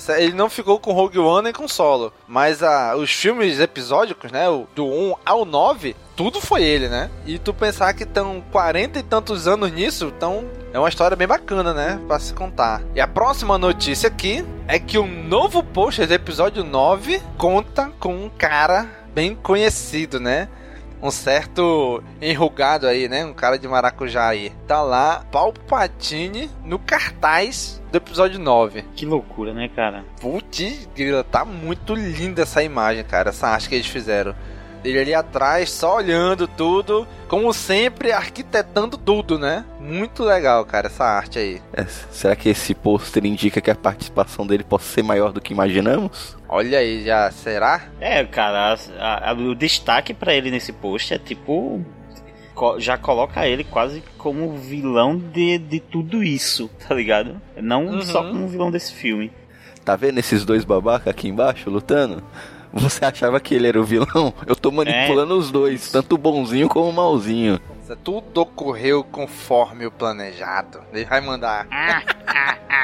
Sé- Ele não ficou com Rogue One nem com Solo. Mas a, os filmes episódicos, né? Do 1 ao 9, tudo foi ele, né? E tu pensar que estão 40 e tantos anos nisso, então é uma história bem bacana, né? Pra se contar. E a próxima notícia aqui é que um novo pôster do episódio 9 conta com um cara bem conhecido, né? Um certo enrugado aí, né? Um cara de maracujá aí. Tá lá, Palpatine no cartaz do episódio 9. Que loucura, né, cara? Putz, grila, tá muito linda essa imagem, cara. Essa arte que eles fizeram. Ele ali atrás, só olhando tudo, como sempre, arquitetando tudo, né? Muito legal, cara, essa arte aí. É, será que esse pôster indica que a participação dele possa ser maior do que imaginamos? Olha aí, já será? É, cara, a- a- o destaque pra ele nesse post é tipo. Já coloca ele quase como vilão de, de tudo isso, tá ligado? Não Uhum. só como vilão desse filme. Tá vendo esses dois babacas aqui embaixo lutando? Você achava que ele era o vilão? Eu tô manipulando os dois, tanto o bonzinho como o malzinho. Tudo ocorreu conforme o planejado. Ele vai mandar.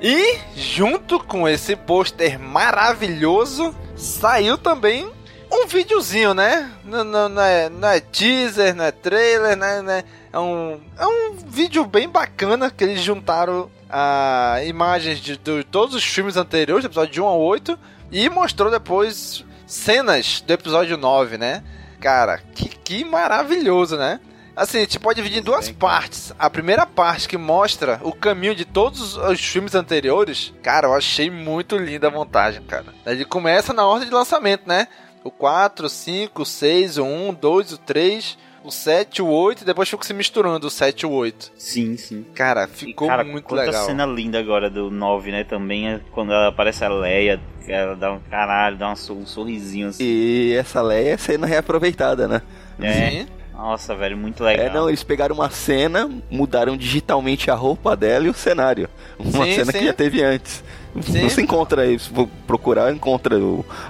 e, junto com esse pôster maravilhoso, saiu também um videozinho, né? Não, não- não é, não é teaser, não é trailer, né? né? É, um, é um vídeo bem bacana que eles juntaram a imagens de, de todos os filmes anteriores, do episódio de 1 a 8, e mostrou depois cenas do episódio 9, né? Cara, que, que maravilhoso, né? Assim, a gente pode dividir em duas partes. A primeira parte que mostra o caminho de todos os filmes anteriores. Cara, eu achei muito linda a montagem, cara. Ele começa na ordem de lançamento, né? O 4, 5, 6, o 1, o 2, o 3, o 7, o 8 e depois ficou se misturando o 7 e o 8. Sim, sim. Cara, E, ficou cara, muito legal. cena linda agora do 9, né? Também é quando ela aparece a Leia, ela dá um caralho, dá um, sor- um sorrisinho assim. E essa Leia é cena reaproveitada, né? É. Sim. Nossa, velho, muito legal. É, não, eles pegaram uma cena, mudaram digitalmente a roupa dela e o cenário. Uma Sim, cena sim. que já teve antes. Sim. Você encontra aí, se for procurar, encontra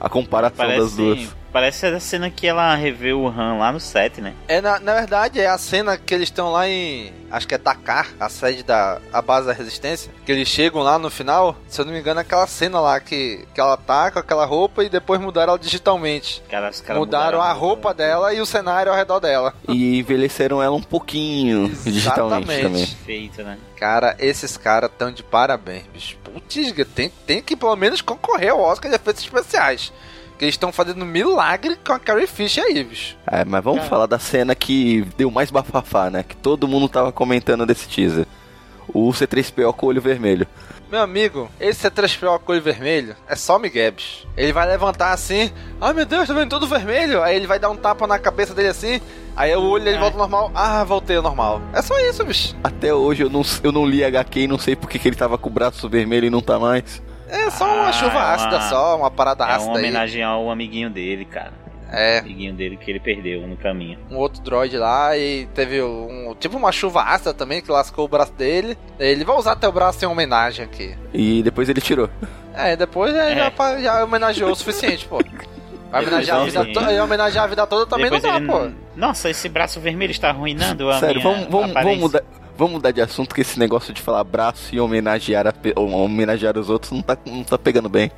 a comparação das duas. Parece, parece a cena que ela revê o Han lá no set, né? É, na, na verdade, é a cena que eles estão lá em. Acho que é Dakar, a sede da a base da resistência. Que eles chegam lá no final. Se eu não me engano, é aquela cena lá que, que ela tá com aquela roupa e depois mudaram ela digitalmente. Cara, os caras mudaram, a roupa né? dela e o cenário ao redor dela. E envelheceram ela um pouquinho digitalmente Exatamente. também. Perfeito, né? Cara, esses caras tão de parabéns, bicho. Putz, tem, tem que pelo menos concorrer ao Oscar de efeitos especiais. Que eles estão fazendo um milagre com a Carrie Fisher aí, bicho. É, mas vamos Cara. falar da cena que deu mais bafafá, né? Que todo mundo tava comentando desse teaser. O C3PO com o olho vermelho. Meu amigo, esse C3PO com olho vermelho é só Miguel, bicho. Ele vai levantar assim, ai meu Deus, tá vendo todo vermelho? Aí ele vai dar um tapa na cabeça dele assim, aí o olho dele É. volta ao normal, ah, voltei ao normal. É só isso, bicho. Até hoje eu não, eu não li HQ e não sei porque que ele tava com o braço vermelho e não tá mais. É só uma Ah, chuva é uma- ácida, só uma parada É uma ácida aí. homenagem ao amiguinho dele, cara. É, Amiguinho dele que ele perdeu no caminho. um outro droid lá e teve um tipo uma chuva ácida também que lascou o braço dele. Ele vai usar teu braço em homenagem aqui. E depois ele tirou. É, depois é, É. Já, já homenageou o suficiente, pô. Vai homenagear a vida, to- homenagear a vida toda também Depois não dá, ele... pô. Nossa, esse braço vermelho está arruinando a Sério, minha vamos, vamos, vamos, mudar, vamos mudar de assunto que esse negócio de falar braço e homenagear, a homenagear os outros não tá, não tá pegando bem.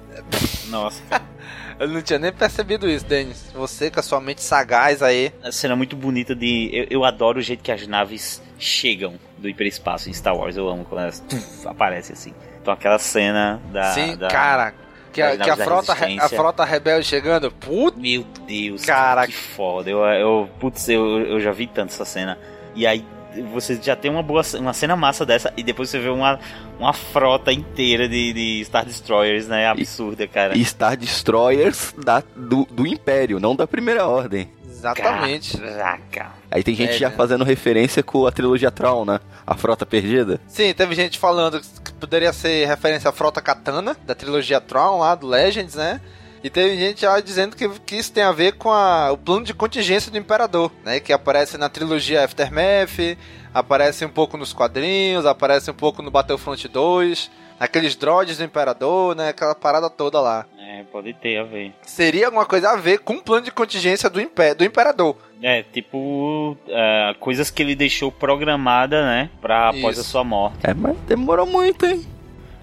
Nossa. Eu não tinha nem percebido isso, Denis. Você com a sua mente sagaz aí. A cena muito bonita de... Eu, eu adoro o jeito que as naves chegam do hiperespaço em Star Wars. Eu amo quando elas tuf, aparecem assim. Então aquela cena da... Sim, da- cara. Que a, que a frota, a frota rebelde chegando. Puta. Meu Deus, Cara. que foda. Eu, eu, putz, eu, eu já vi tanto essa cena. E aí você já tem uma boa uma cena massa dessa e depois você vê uma, uma frota inteira de, de Star Destroyers, né? Absurda, cara. E Star Destroyers da, do, do Império, não da Primeira Ordem. Exatamente. Caraca. Aí tem gente É, já né? fazendo referência com a trilogia Tron, né? A Frota Perdida. Sim, teve gente falando que poderia ser referência à frota Katana, da trilogia Tron lá, do Legends, né? E teve gente já dizendo que, que isso tem a ver com a- o plano de contingência do Imperador, né? Que aparece na trilogia Aftermath, aparece um pouco nos quadrinhos, aparece um pouco no Battlefront 2, aqueles droids do Imperador, né? Aquela parada toda lá. É, pode ter a ver. Seria alguma coisa a ver com o plano de contingência do, Impé do Imperador. É, tipo, é, coisas que ele deixou programada, né? Pra após Isso. a sua morte. É, mas demorou muito, hein?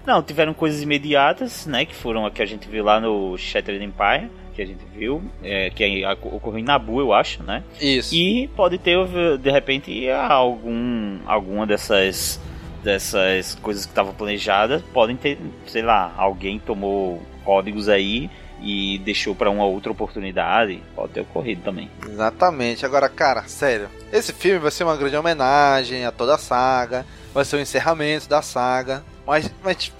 Não, tiveram coisas imediatas, né? Que foram a que a gente viu lá no Shattered Empire, que a gente viu, é, que aí ocorreu em Nabu, eu acho, né? Isso. E pode ter, de repente, algum, alguma dessas, dessas coisas que estavam planejadas. Podem ter, sei lá, alguém tomou códigos aí e deixou para uma outra oportunidade. Pode ter ocorrido também. Exatamente. Agora, cara, sério. Esse filme vai ser uma grande homenagem a toda a saga. Vai ser o encerramento da saga. Mas, mas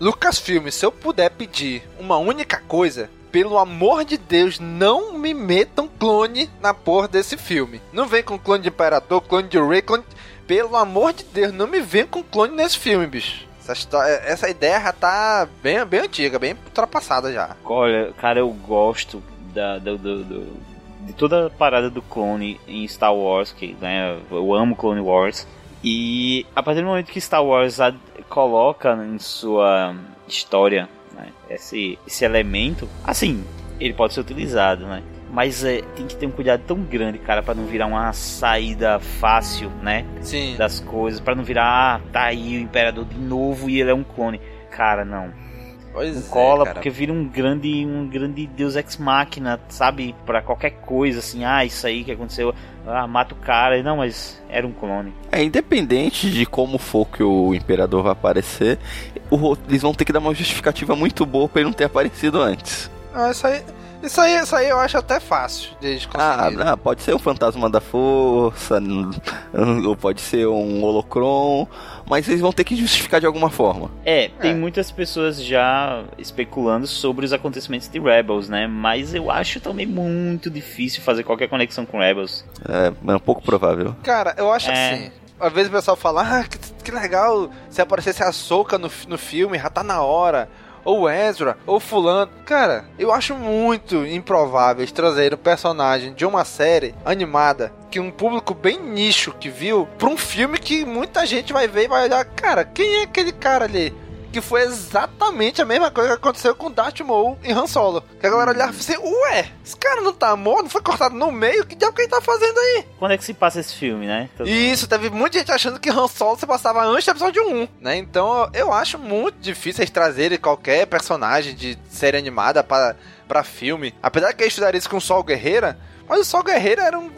Lucasfilm, se eu puder pedir uma única coisa, pelo amor de Deus, não me metam clone na porra desse filme. Não vem com clone de Imperador, clone de Rey, clone... Pelo amor de Deus, não me vem com clone nesse filme, bicho. Essa, história, essa ideia já tá bem, bem antiga, bem ultrapassada já. Olha, cara, eu gosto da, do, do- do- de toda a parada do clone em Star Wars, que né, eu amo Clone Wars. E a partir do momento que Star Wars coloca em sua história né, esse, esse elemento, assim, ele pode ser utilizado, né? Mas é, tem que ter um cuidado tão grande, cara, pra não virar uma saída fácil, né? Sim. Das coisas, pra não virar, ah, tá aí o Imperador de novo e ele é um clone. Cara, não. Pois Não é, cola, cara. porque vira um grande, um grande Deus Ex Machina, sabe? Pra qualquer coisa, assim, ah, isso aí que aconteceu, ah, mata o cara. Não, mas era um clone. É, independente de como for que o Imperador vai aparecer, o eles vão ter que dar uma justificativa muito boa pra ele não ter aparecido antes. Ah, isso aí. Isso aí, isso aí eu acho até fácil de Ah, ah, pode ser um fantasma da força, ou pode ser um holocron, mas eles vão ter que justificar de alguma forma. É, tem É. muitas pessoas já especulando sobre os acontecimentos de Rebels, né? Mas eu acho também muito difícil fazer qualquer conexão com Rebels. É, é um pouco provável. Cara, eu acho É. assim. Às vezes o pessoal fala, ah, que, que legal se aparecesse a Soca no, no filme, já tá na hora. Ou Ezra, ou Fulano. Cara, eu acho muito improvável eles trazerem um personagem de uma série animada que um público bem nicho que viu pra um filme que muita gente vai ver e vai olhar. Cara, quem é aquele cara ali? Que foi exatamente a mesma coisa que aconteceu com Darth Maul em Han Solo. Que a galera olhava assim, ué, esse cara não tá morto, não foi cortado no meio? Que diabo que ele tá fazendo aí? Quando é que se passa esse filme, né? Todo- Isso, teve muita gente achando que Han Solo se passava antes do episódio 1, né? Então eu acho muito difícil eles trazerem qualquer personagem de série animada para pra filme. Apesar que eles fizeram isso com o Sol Guerreira, mas o Sol Guerreira era um,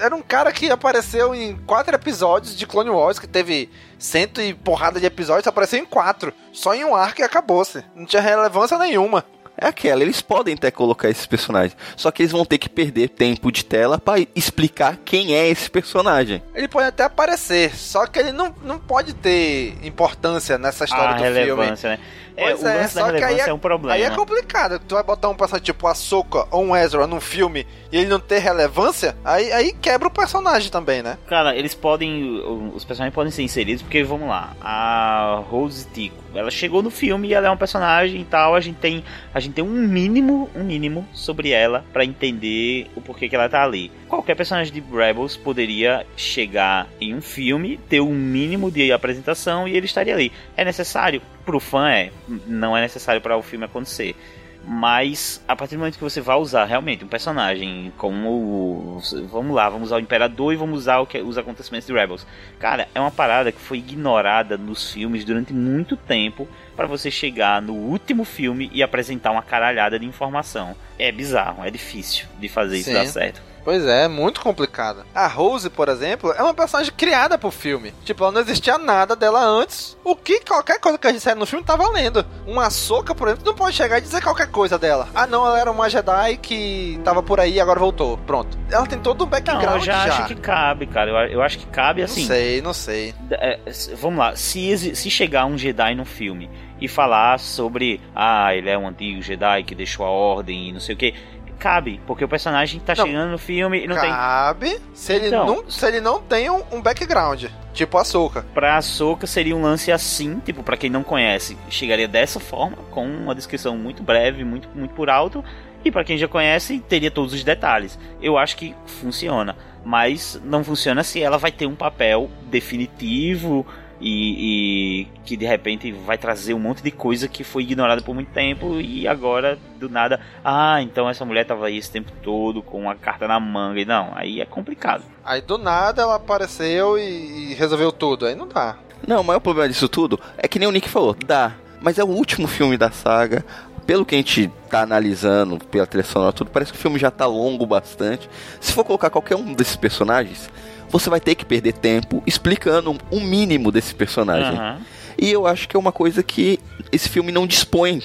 era um cara que apareceu em quatro episódios de Clone Wars, que teve cento e porrada de episódios, apareceu em quatro. Só em um arco e acabou-se. Não tinha relevância nenhuma. É aquela, eles podem até colocar esses personagens, só que eles vão ter que perder tempo de tela pra explicar quem é esse personagem. Ele pode até aparecer, só que ele não, não pode ter importância nessa história a do filme. relevância, né? É, Pois o é, lance da só que aí relevância é- é um problema. Aí é complicado. Tu vai botar um personagem tipo a Soka ou um Ezra num filme e ele não ter relevância, aí, aí quebra o personagem também, né? Cara, eles podem. Os personagens podem ser inseridos, porque vamos lá, a Rose Tico, ela chegou no filme e ela é um personagem e tal. A gente tem, a gente tem um mínimo, um mínimo sobre ela pra entender o porquê que ela tá ali. Qualquer personagem de Rebels poderia chegar em um filme, ter um mínimo de apresentação e ele estaria ali. É necessário? Pro fã é, não é necessário para o filme acontecer. Mas a partir do momento que você vai usar realmente um personagem como o- vamos lá, vamos usar o Imperador e vamos usar o que, os acontecimentos de Rebels. Cara, é uma parada que foi ignorada nos filmes durante muito tempo para você chegar no último filme e apresentar uma caralhada de informação. É bizarro, é difícil de fazer isso Sim. dar certo. Pois é, é muito complicado. A Rose, por exemplo, é uma personagem criada pro filme. Tipo, ela não existia nada dela antes. O que qualquer coisa que a gente no filme tá valendo. Uma soca, por exemplo, não pode chegar e dizer qualquer coisa dela. Ah, não, ela era uma Jedi que tava por aí e agora voltou. Pronto. Ela tem todo um Não, background eu já, já. acho que cabe, cara. Eu, eu acho que cabe assim. Não sei, não sei. É, vamos lá, se, se chegar um Jedi no filme e falar sobre, ah, ele é um antigo Jedi que deixou a ordem e não sei o que, cabe, porque o personagem tá Não. chegando no filme e não tem. Cabe se ele, Então. não, se ele não tem um, um background. Tipo a Soca. Pra Ahsoka seria um lance assim, tipo, pra quem não conhece, chegaria dessa forma, com uma descrição muito breve, muito, muito por alto, e pra quem já conhece, teria todos os detalhes. Eu acho que funciona, mas não funciona se ela vai ter um papel definitivo e, e que de repente vai trazer um monte de coisa que foi ignorada por muito tempo e agora do nada, ah, então essa mulher tava aí esse tempo todo com uma carta na manga e não, aí é complicado. Aí do nada ela apareceu e, e resolveu tudo. Aí não dá. Não, o maior problema disso tudo é que nem o Nick falou, dá, mas é o último filme da saga. Pelo que a gente tá analisando, pela trilha sonora, tudo, parece que o filme já tá longo bastante. Se for colocar qualquer um desses personagens, você vai ter que perder tempo explicando um mínimo desse personagem. Aham. E eu acho que é uma coisa que esse filme não dispõe.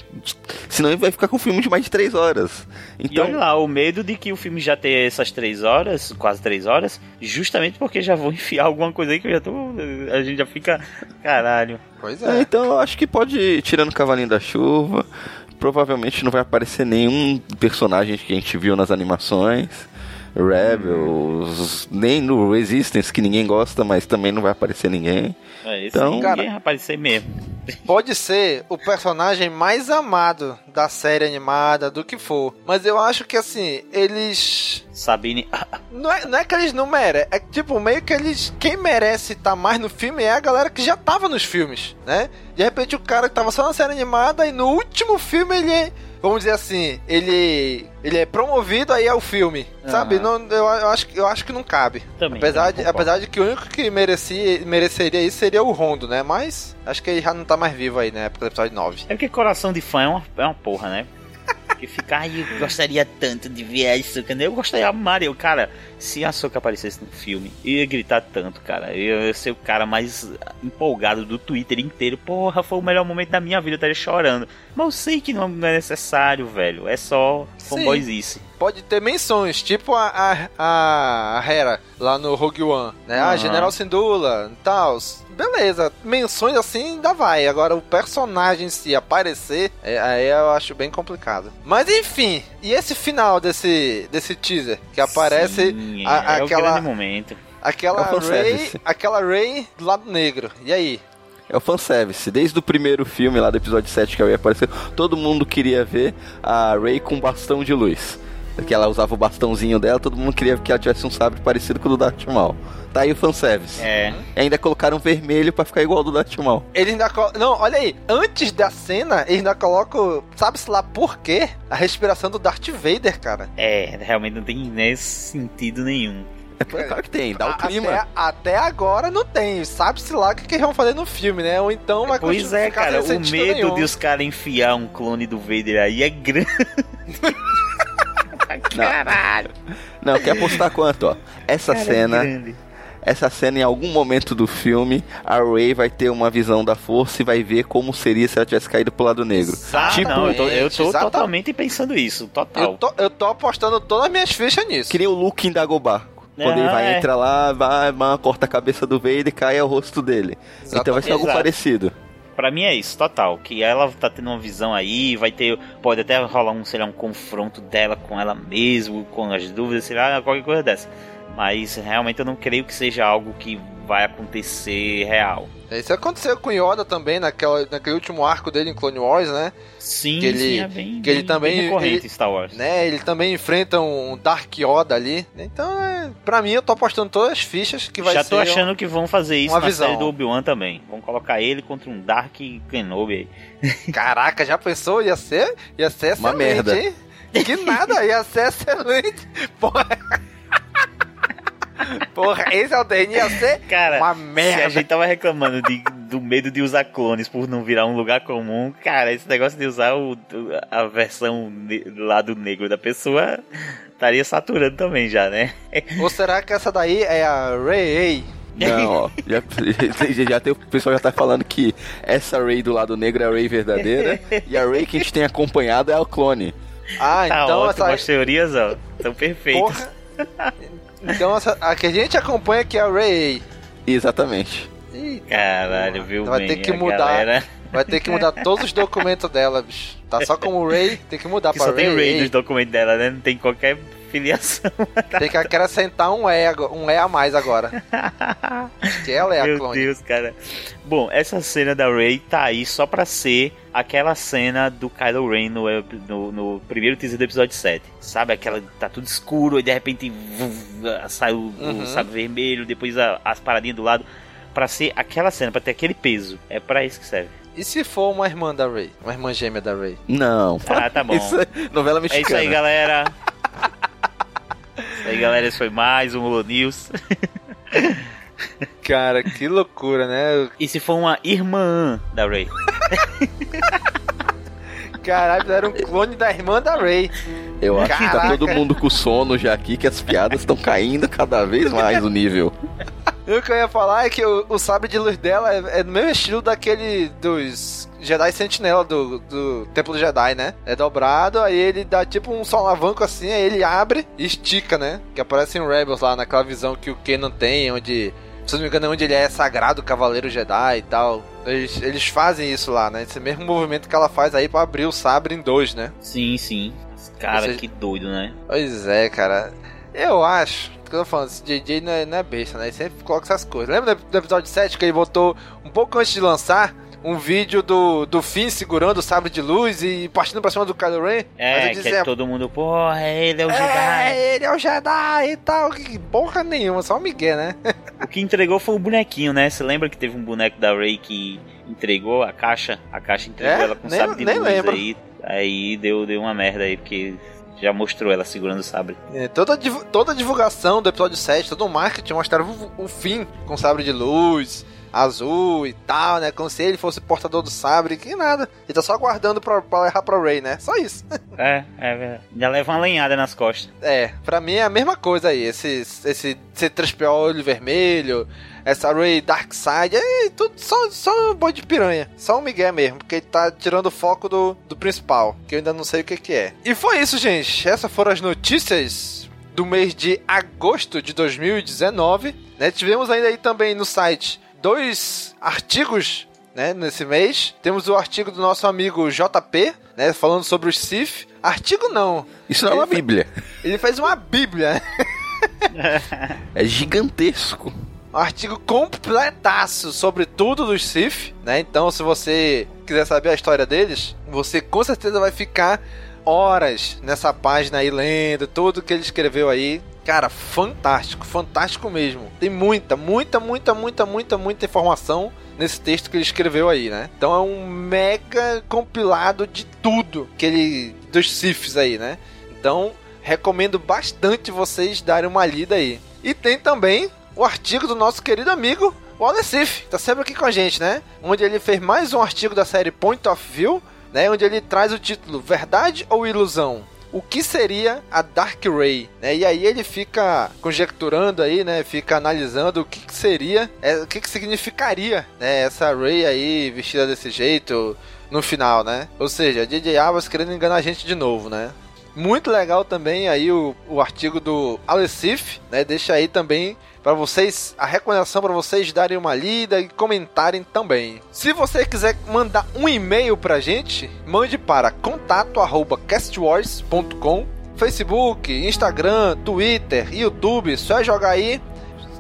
Senão ele vai ficar com um filme de mais de três horas. E Então, olha lá, o medo de que o filme já tenha essas três horas, quase três horas, justamente porque já vou enfiar alguma coisa aí que eu já tô. A gente já fica. Caralho. Pois é, é. então eu acho que pode ir tirando o cavalinho da chuva. Provavelmente não vai aparecer nenhum personagem que a gente viu nas animações. Rebels, nem no Resistance, que ninguém gosta, mas também não vai aparecer ninguém. É, esse Então, então, cara- vai aparecer mesmo. Pode ser o personagem mais amado da série animada, do que for. Mas eu acho que assim, eles. Sabine. Não é, não é que eles não merecem. É que, tipo, meio que eles. Quem merece estar mais no filme é a galera que já tava nos filmes, né? De repente o cara tava só na série animada e no último filme ele é. Vamos dizer assim, ele. Ele é promovido aí ao filme. Sabe? Aham. Não, eu, eu acho, que- eu acho que não cabe. Também. Apesar de, apesar de que o único que merecia, mereceria isso seria o Rondo, né? Mas acho que ele já não tá mais vivo aí na época do episódio 9. É porque coração de fã é uma, é uma porra, né? E ficar, ai, eu gostaria tanto de ver a Ahsoka. né? Eu gostaria, Mario, cara, se a Ahsoka aparecesse no filme, eu ia gritar tanto, cara. Eu ia ser o cara mais empolgado do Twitter inteiro. Porra, foi o melhor momento da minha vida, eu estaria chorando. Mas eu sei que não é necessário, velho. É só fanboyzice. Pode ter menções, tipo a, a, a, Hera lá no Rogue One, né? Ah, Aham. General Syndulla e tal. Beleza, menções assim ainda vai. Agora o personagem em si aparecer, é, aí eu acho bem complicado. Mas enfim, e esse final desse, desse teaser que aparece Sim, a- é aquela- momento. aquela É Ray, aquela Ray do lado negro. E aí? É o fanservice. Desde o primeiro filme lá do episódio 7 que a Ray apareceu, todo mundo queria ver a Ray com bastão de luz. Que ela usava o bastãozinho dela, todo mundo queria que ela tivesse um sabre parecido com o do Darth Maul. Tá aí o fanservice. É. E ainda colocaram vermelho pra ficar igual ao do Darth Maul. Ele ainda. Não, olha aí. Antes da cena, ele ainda coloca. Sabe-se lá por quê? A respiração do Darth Vader, cara. É, realmente não tem nem sentido nenhum. É claro que tem, dá o clima. Até, até agora não tem. Sabe-se lá o que, que eles vão fazer no filme, né? Ou então vai Pois é, cara, o medo nenhum. de os caras enfiar um clone do Vader aí é grande. Caralho. Não, quer apostar quanto, ó? Essa cara, cena, grande. essa cena em algum momento do filme, a Ray vai ter uma visão da força e vai ver como seria se ela tivesse caído pro lado negro. Ah, tipo, não, eu tô, eu tô exatamente. totalmente pensando isso, total. Eu tô, eu tô apostando todas as minhas fichas nisso. Que nem o Luke em Dagobah. Quando ele Ah, vai, é. entra lá, vai, vai, corta a cabeça do Vader e cai ao rosto dele. Então vai ser algo Exato. parecido. Pra mim é isso, total. Que ela tá tendo uma visão aí, vai ter. Pode até rolar um, sei lá, um confronto dela com ela mesmo, com as dúvidas, sei lá, qualquer coisa dessa. Mas realmente eu não creio que seja algo que vai acontecer real. Isso aconteceu com Yoda também, naquela, naquele último arco dele em Clone Wars, né? Sim, Que ele- sim, é bem, que ele bem- também- bem recorrente ele- em Star Wars. né? Ele também enfrenta um Dark Yoda ali. Então, é, pra mim, eu tô apostando todas as fichas que vai Já ser. tô achando que vão fazer isso uma na visão. série do Obi-Wan também. Vão colocar ele contra um Dark Kenobi aí. Caraca, já pensou? Ia ser, ia ser Uma merda. hein? Que nada, ia ser excelente. Porra. Porra, esse é o ia ser Cara, uma se a merda. gente tava reclamando de- do medo de usar clones por não virar um lugar comum, cara, esse negócio de usar o, a versão lado negro da pessoa estaria saturando também já, né? Ou será que essa daí é a Ray? Não, ó. Já, já tem, o pessoal já tá falando que essa Ray do lado negro é a Ray verdadeira. e a Ray que a gente tem acompanhado é o clone. Ah, tá então ótimo, essa. as teorias, ó, são perfeitas. Porra. Então a que a gente acompanha aqui é a Ray. Exatamente. Ih, Caralho, viu, Vai bem, ter que a mudar. galera Vai ter que mudar todos os documentos dela, bicho. Tá só como Ray, tem que mudar que pra só tem Ray Ray. nos documentos dela, né? Não tem qualquer filiação. Tem que acrescentar um E, um e a mais agora. Que ela é a Meu clone. Deus, cara. Bom, essa cena da Rey tá aí só pra ser aquela cena do Kylo Ren no, no, no primeiro teaser do episódio 7. Sabe? Aquela tá tudo escuro e de repente sai o, Uhum. o sabre vermelho, depois a- as paradinhas do lado. Pra ser aquela cena, pra ter aquele peso. É pra isso que serve. E se for uma irmã da Ray? Uma irmã gêmea da Ray? Não. Ah, tá bom. Isso é novela É mexicana. isso aí, galera. isso aí, galera. Esse foi mais um Holo News. Cara, que loucura, né? E se for uma irmã da Rey? Caralho, era um clone da irmã da Ray. Eu acho que tá Caraca. todo mundo com sono já aqui, que as piadas estão caindo cada vez mais o nível. O que eu ia falar é que o, o sabre de luz dela é, é do mesmo estilo daquele dos Jedi Sentinela do, do Templo Jedi, né? É dobrado, aí ele dá tipo um solavanco assim, aí ele abre e estica, né? Que aparece em Rebels lá, naquela visão que o Kenan tem, onde, se não me engano, é onde ele é sagrado Cavaleiro Jedi e tal. Eles, eles fazem isso lá, né? Esse mesmo movimento que ela faz aí pra abrir o sabre em dois, né? Sim, sim. Cara, seja- que doido, né? Pois é, cara. Eu acho, que eu tô falando, esse JJ não é, não é besta, né? Ele sempre coloca essas coisas. Lembra do, do episódio 7 que ele botou um pouco antes de lançar um vídeo do, do Finn segurando o sabre de luz e partindo pra cima do Kylo Ren? É, que é todo mundo, porra, ele é o Jedi. É, ele é o Jedi e tal. Que porra nenhuma, só o Miguel, né? O que entregou foi o bonequinho, né? Você lembra que teve um boneco da Rey que entregou a caixa? A caixa entregou É? ela com Nem- sabre de nem luz lembro. aí. Aí deu, deu uma merda aí, porque já mostrou ela segurando o sabre. É, toda, toda a divulgação do episódio 7, todo o marketing mostrava o, o Finn com sabre de luz. Azul e tal, né? Como se ele fosse portador do sabre, que nada. Ele tá só aguardando pra, pra errar pra Ray, né? Só isso. É, é verdade. Já leva uma lenhada nas costas. É, pra mim é a mesma coisa aí. Esse, esse C3PO olho vermelho, essa Ray Darkseid, é tudo só, só um boi de piranha. Só um Miguel mesmo, porque ele tá tirando o foco do, do principal, que eu ainda não sei o que, que é. E foi isso, gente. Essas foram as notícias do mês de agosto de 2019. Né? Tivemos ainda aí também no site dois artigos né, nesse mês. Temos o artigo do nosso amigo JP, né, falando sobre os Sith. Artigo não. Isso não é uma Ele- bíblia. Ele fez uma bíblia, É gigantesco. um artigo completaço sobre tudo dos Sith, né? Então, se você quiser saber a história deles, você com certeza vai ficar horas nessa página aí lendo tudo que ele escreveu aí. Cara, fantástico, fantástico mesmo. Tem muita, muita, muita, muita, muita, muita informação nesse texto que ele escreveu aí, né? Então é um mega compilado de tudo que ele dos Siths aí, né? Então, recomendo bastante vocês darem uma lida aí. E tem também o artigo do nosso querido amigo Wallace Sif, tá sempre aqui com a gente, né? Onde ele fez mais um artigo da série Point of View, né? Onde ele traz o título Verdade ou Ilusão? O que seria a Dark Ray? Né? E aí ele fica conjecturando aí, né? Fica analisando o que, que seria, é, o que, que significaria né? essa Ray aí vestida desse jeito no final, né? Ou seja, DJ Abbas querendo enganar a gente de novo, né? Muito legal também aí o, o artigo do Alecif, né? Deixa aí também para vocês a recomendação para vocês darem uma lida e comentarem também. Se você quiser mandar um e-mail pra gente, mande para contato@castwars.com, Facebook, Instagram, Twitter, YouTube, só é jogar aí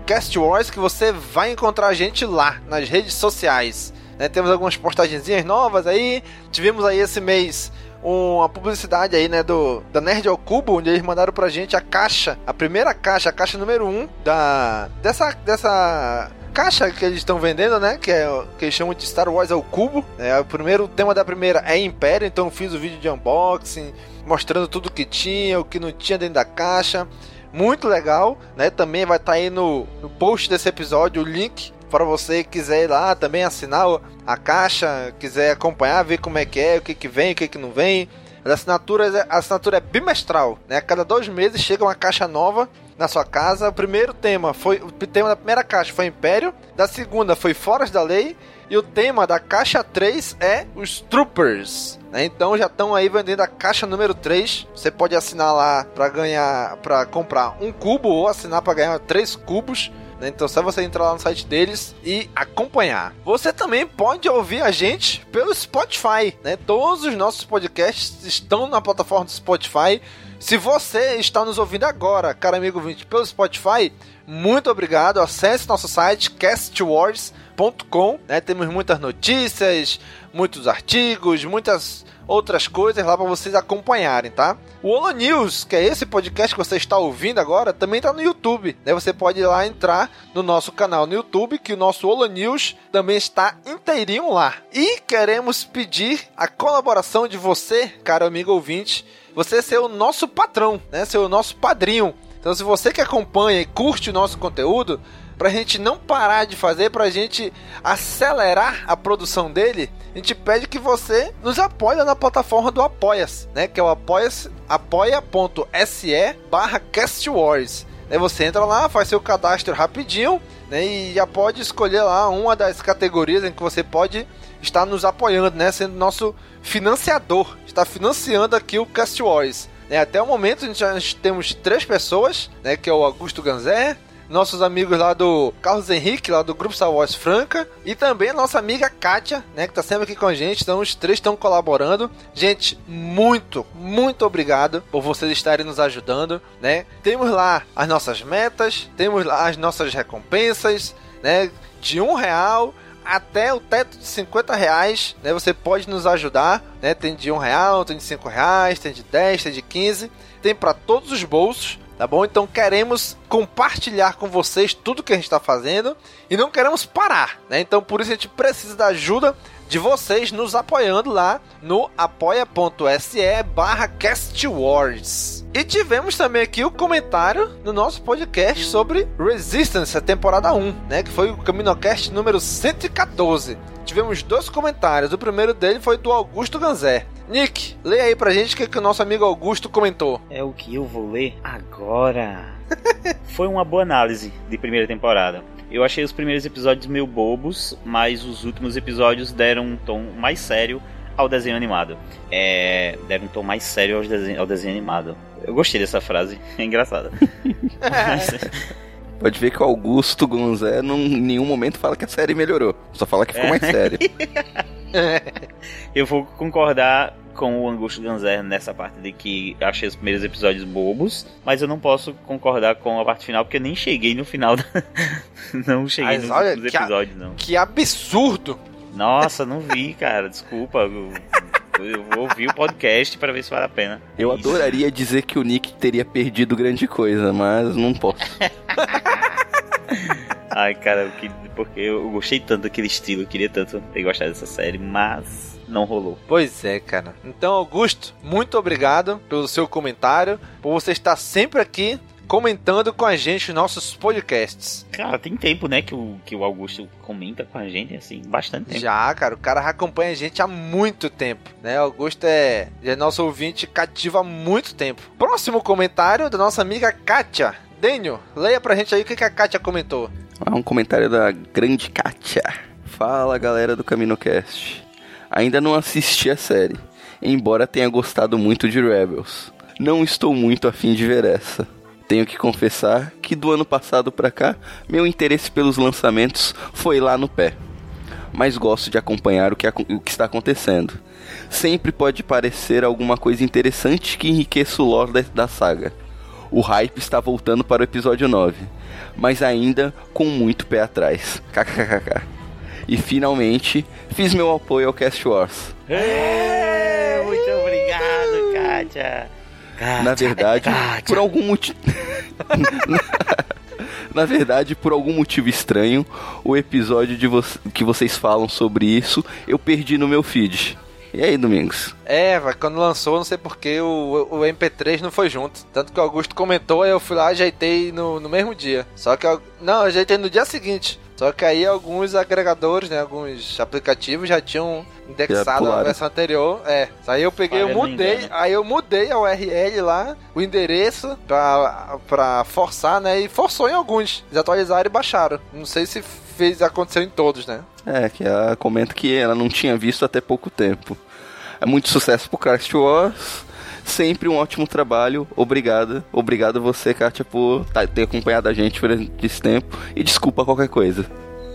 Cast Wars que você vai encontrar a gente lá nas redes sociais. né? Temos algumas postagenzinhas novas aí. Tivemos aí esse mês uma publicidade aí, né, do da Nerd ao Cubo, onde eles mandaram pra gente a caixa, a primeira caixa, a caixa número 1 um da dessa dessa caixa que eles estão vendendo, né, que é que eles chamam de Star Wars ao Cubo. É, o primeiro tema da primeira é Império, então fiz o vídeo de unboxing, mostrando tudo que tinha, o que não tinha dentro da caixa. Muito legal, né? Também vai estar aí no, no post desse episódio o link para você quiser ir lá também assinar a caixa, quiser acompanhar, ver como é que é, o que, que vem, o que, que não vem. As assinaturas, a assinatura é bimestral, né? A cada dois meses chega uma caixa nova na sua casa. O primeiro tema foi o tema da primeira caixa foi Império, da segunda foi Foras da Lei e o tema da caixa 3 é os Troopers. né? Então já estão aí vendendo a caixa número 3. Você pode assinar lá para ganhar, para comprar um cubo ou assinar para ganhar três cubos. Né? Então, só você entrar lá no site deles e acompanhar. Você também pode ouvir a gente pelo Spotify, né? Todos os nossos podcasts estão na plataforma do Spotify. Se você está nos ouvindo agora, cara amigo 20, pelo Spotify, muito obrigado. Acesse nosso site castwars.com, né? Temos muitas notícias, muitos artigos, muitas outras coisas lá para vocês acompanharem, tá? O Holo News, que é esse podcast que você está ouvindo agora, também está no YouTube, né? Você pode ir lá entrar no nosso canal no YouTube, que o nosso Holo News também está inteirinho lá. E queremos pedir a colaboração de você, caro amigo ouvinte, você ser o nosso patrão, né? Ser o nosso padrinho. Então, se você que acompanha e curte o nosso conteúdo, pra gente não parar de fazer, pra gente acelerar a produção dele, a gente pede que você nos apoie na plataforma do Apoia-se, né? Que é o apoia-se, barra castwars. Aí você entra lá, faz seu cadastro rapidinho, né? E já pode escolher lá uma das categorias em que você pode estar nos apoiando, né? Sendo nosso financiador, está financiando aqui o Cast Wars. Né? Até o momento a gente já temos três pessoas, né? Que é o Augusto Ganzé, nossos amigos lá do Carlos Henrique, lá do Grupo Star Wars Franca, e também a nossa amiga Kátia, né, que tá sempre aqui com a gente. Então os três estão colaborando. Gente, muito, muito obrigado por vocês estarem nos ajudando, né? Temos lá as nossas metas, temos lá as nossas recompensas, né? De um real até o teto de 50 reais, né? Você pode nos ajudar, né? Tem de um real, tem de cinco reais, tem de 10, tem de 15, tem para todos os bolsos, tá bom? Então queremos compartilhar com vocês tudo que a gente está fazendo e não queremos parar, né? Então por isso a gente precisa da ajuda de vocês nos apoiando lá no apoia.se barra castwars. E tivemos também aqui o comentário no nosso podcast sobre Resistance, a temporada 1, né? Que foi o Caminocast número 114. Tivemos dois comentários. O primeiro dele foi do Augusto Ganzé. Nick, leia aí pra gente o que, que o nosso amigo Augusto comentou. É o que eu vou ler agora. Foi uma boa análise de primeira temporada. Eu achei os primeiros episódios meio bobos, mas os últimos episódios deram um tom mais sério ao desenho animado. É, deram um tom mais sério ao desenho, ao desenho animado. Eu gostei dessa frase, é engraçada. Pode ver que o Augusto Gonzé não, em nenhum momento fala que a série melhorou. Só fala que ficou mais sério. Eu vou concordar com o Augusto Ganzer nessa parte de que achei os primeiros episódios bobos, mas eu não posso concordar com a parte final porque eu nem cheguei no final. Da... não cheguei Mas nos olha, que a- episódios, não. Que absurdo! Nossa, não vi, cara. Desculpa. Eu, eu vou ouvir o podcast para ver se vale a pena. Eu Isso. adoraria dizer que o Nick teria perdido grande coisa, mas não posso. Ai, cara, porque eu gostei tanto daquele estilo, eu queria tanto ter gostado dessa série, mas não rolou. Pois é, cara. Então, Augusto, muito obrigado pelo seu comentário, por você estar sempre aqui comentando com a gente os nossos podcasts. Cara, tem tempo, né, que o, que o Augusto comenta com a gente, assim, bastante tempo. Já, cara, o cara acompanha a gente há muito tempo, né? Augusto é, é nosso ouvinte cativo há muito tempo. Próximo comentário da nossa amiga Kátia. Daniel, leia pra gente aí o que que a Kátia comentou. Há um comentário da grande Kátia. Fala galera do CaminoCast. Ainda não assisti a série, embora tenha gostado muito de Rebels. Não estou muito afim de ver essa. Tenho que confessar que do ano passado pra cá, meu interesse pelos lançamentos foi lá no pé. Mas gosto de acompanhar o que, o que está acontecendo. Sempre pode parecer alguma coisa interessante que enriqueça o lore da, da saga. O hype está voltando para o episódio 9, mas ainda com muito pé atrás. KKKK. E finalmente, fiz meu apoio ao Cast Wars. É, muito obrigado, Kátia. Kátia, Na verdade, Kátia. por algum motivo. Na verdade, por algum motivo estranho, o episódio de vo- que vocês falam sobre isso eu perdi no meu feed. E aí, Domingos? É, vai, quando lançou, não sei porque o, o MP3 não foi junto. Tanto que o Augusto comentou, aí eu fui lá e ajeitei no, no mesmo dia. Só que. eu- Não, eu ajeitei no dia seguinte. Só que aí alguns agregadores, né? Alguns aplicativos já tinham indexado a pularam. versão anterior. É. Aí eu peguei, eu mudei. engano. Aí eu mudei a URL lá, o endereço, pra, pra forçar, né? E forçou em alguns. Eles atualizaram e baixaram. Não sei se fez aconteceu em todos, né? É, que ela comenta que ela não tinha visto até pouco tempo. É muito sucesso pro Cast Wars. Sempre um ótimo trabalho. Obrigado. Obrigado você, Kátia, por tá- ter acompanhado a gente durante esse tempo. E desculpa qualquer coisa.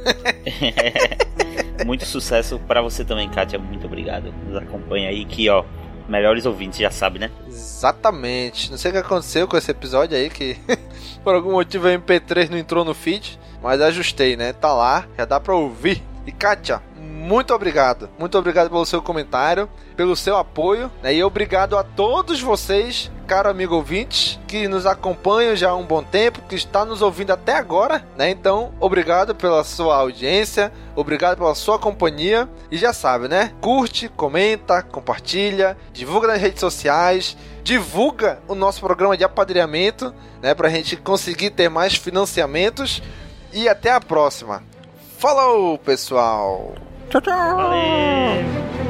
Muito sucesso pra você também, Kátia. Muito obrigado. Nos acompanha aí que, ó, melhores ouvintes, já sabe, né? Exatamente. Não sei o que aconteceu com esse episódio aí, que por algum motivo o MP3 não entrou no feed, mas ajustei, né? Tá lá, já dá pra ouvir. E Kátia, muito obrigado. Muito obrigado pelo seu comentário, pelo seu apoio, né? E obrigado a todos vocês, caro amigo ouvintes, que nos acompanham já há um bom tempo, que está nos ouvindo até agora, né? Então, obrigado pela sua audiência, obrigado pela sua companhia. E já sabe, né? Curte, comenta, compartilha, divulga nas redes sociais, divulga o nosso programa de apadrinhamento, né? Pra gente conseguir ter mais financiamentos. E até a próxima. Falou, pessoal! Tchau, tchau! Valeu!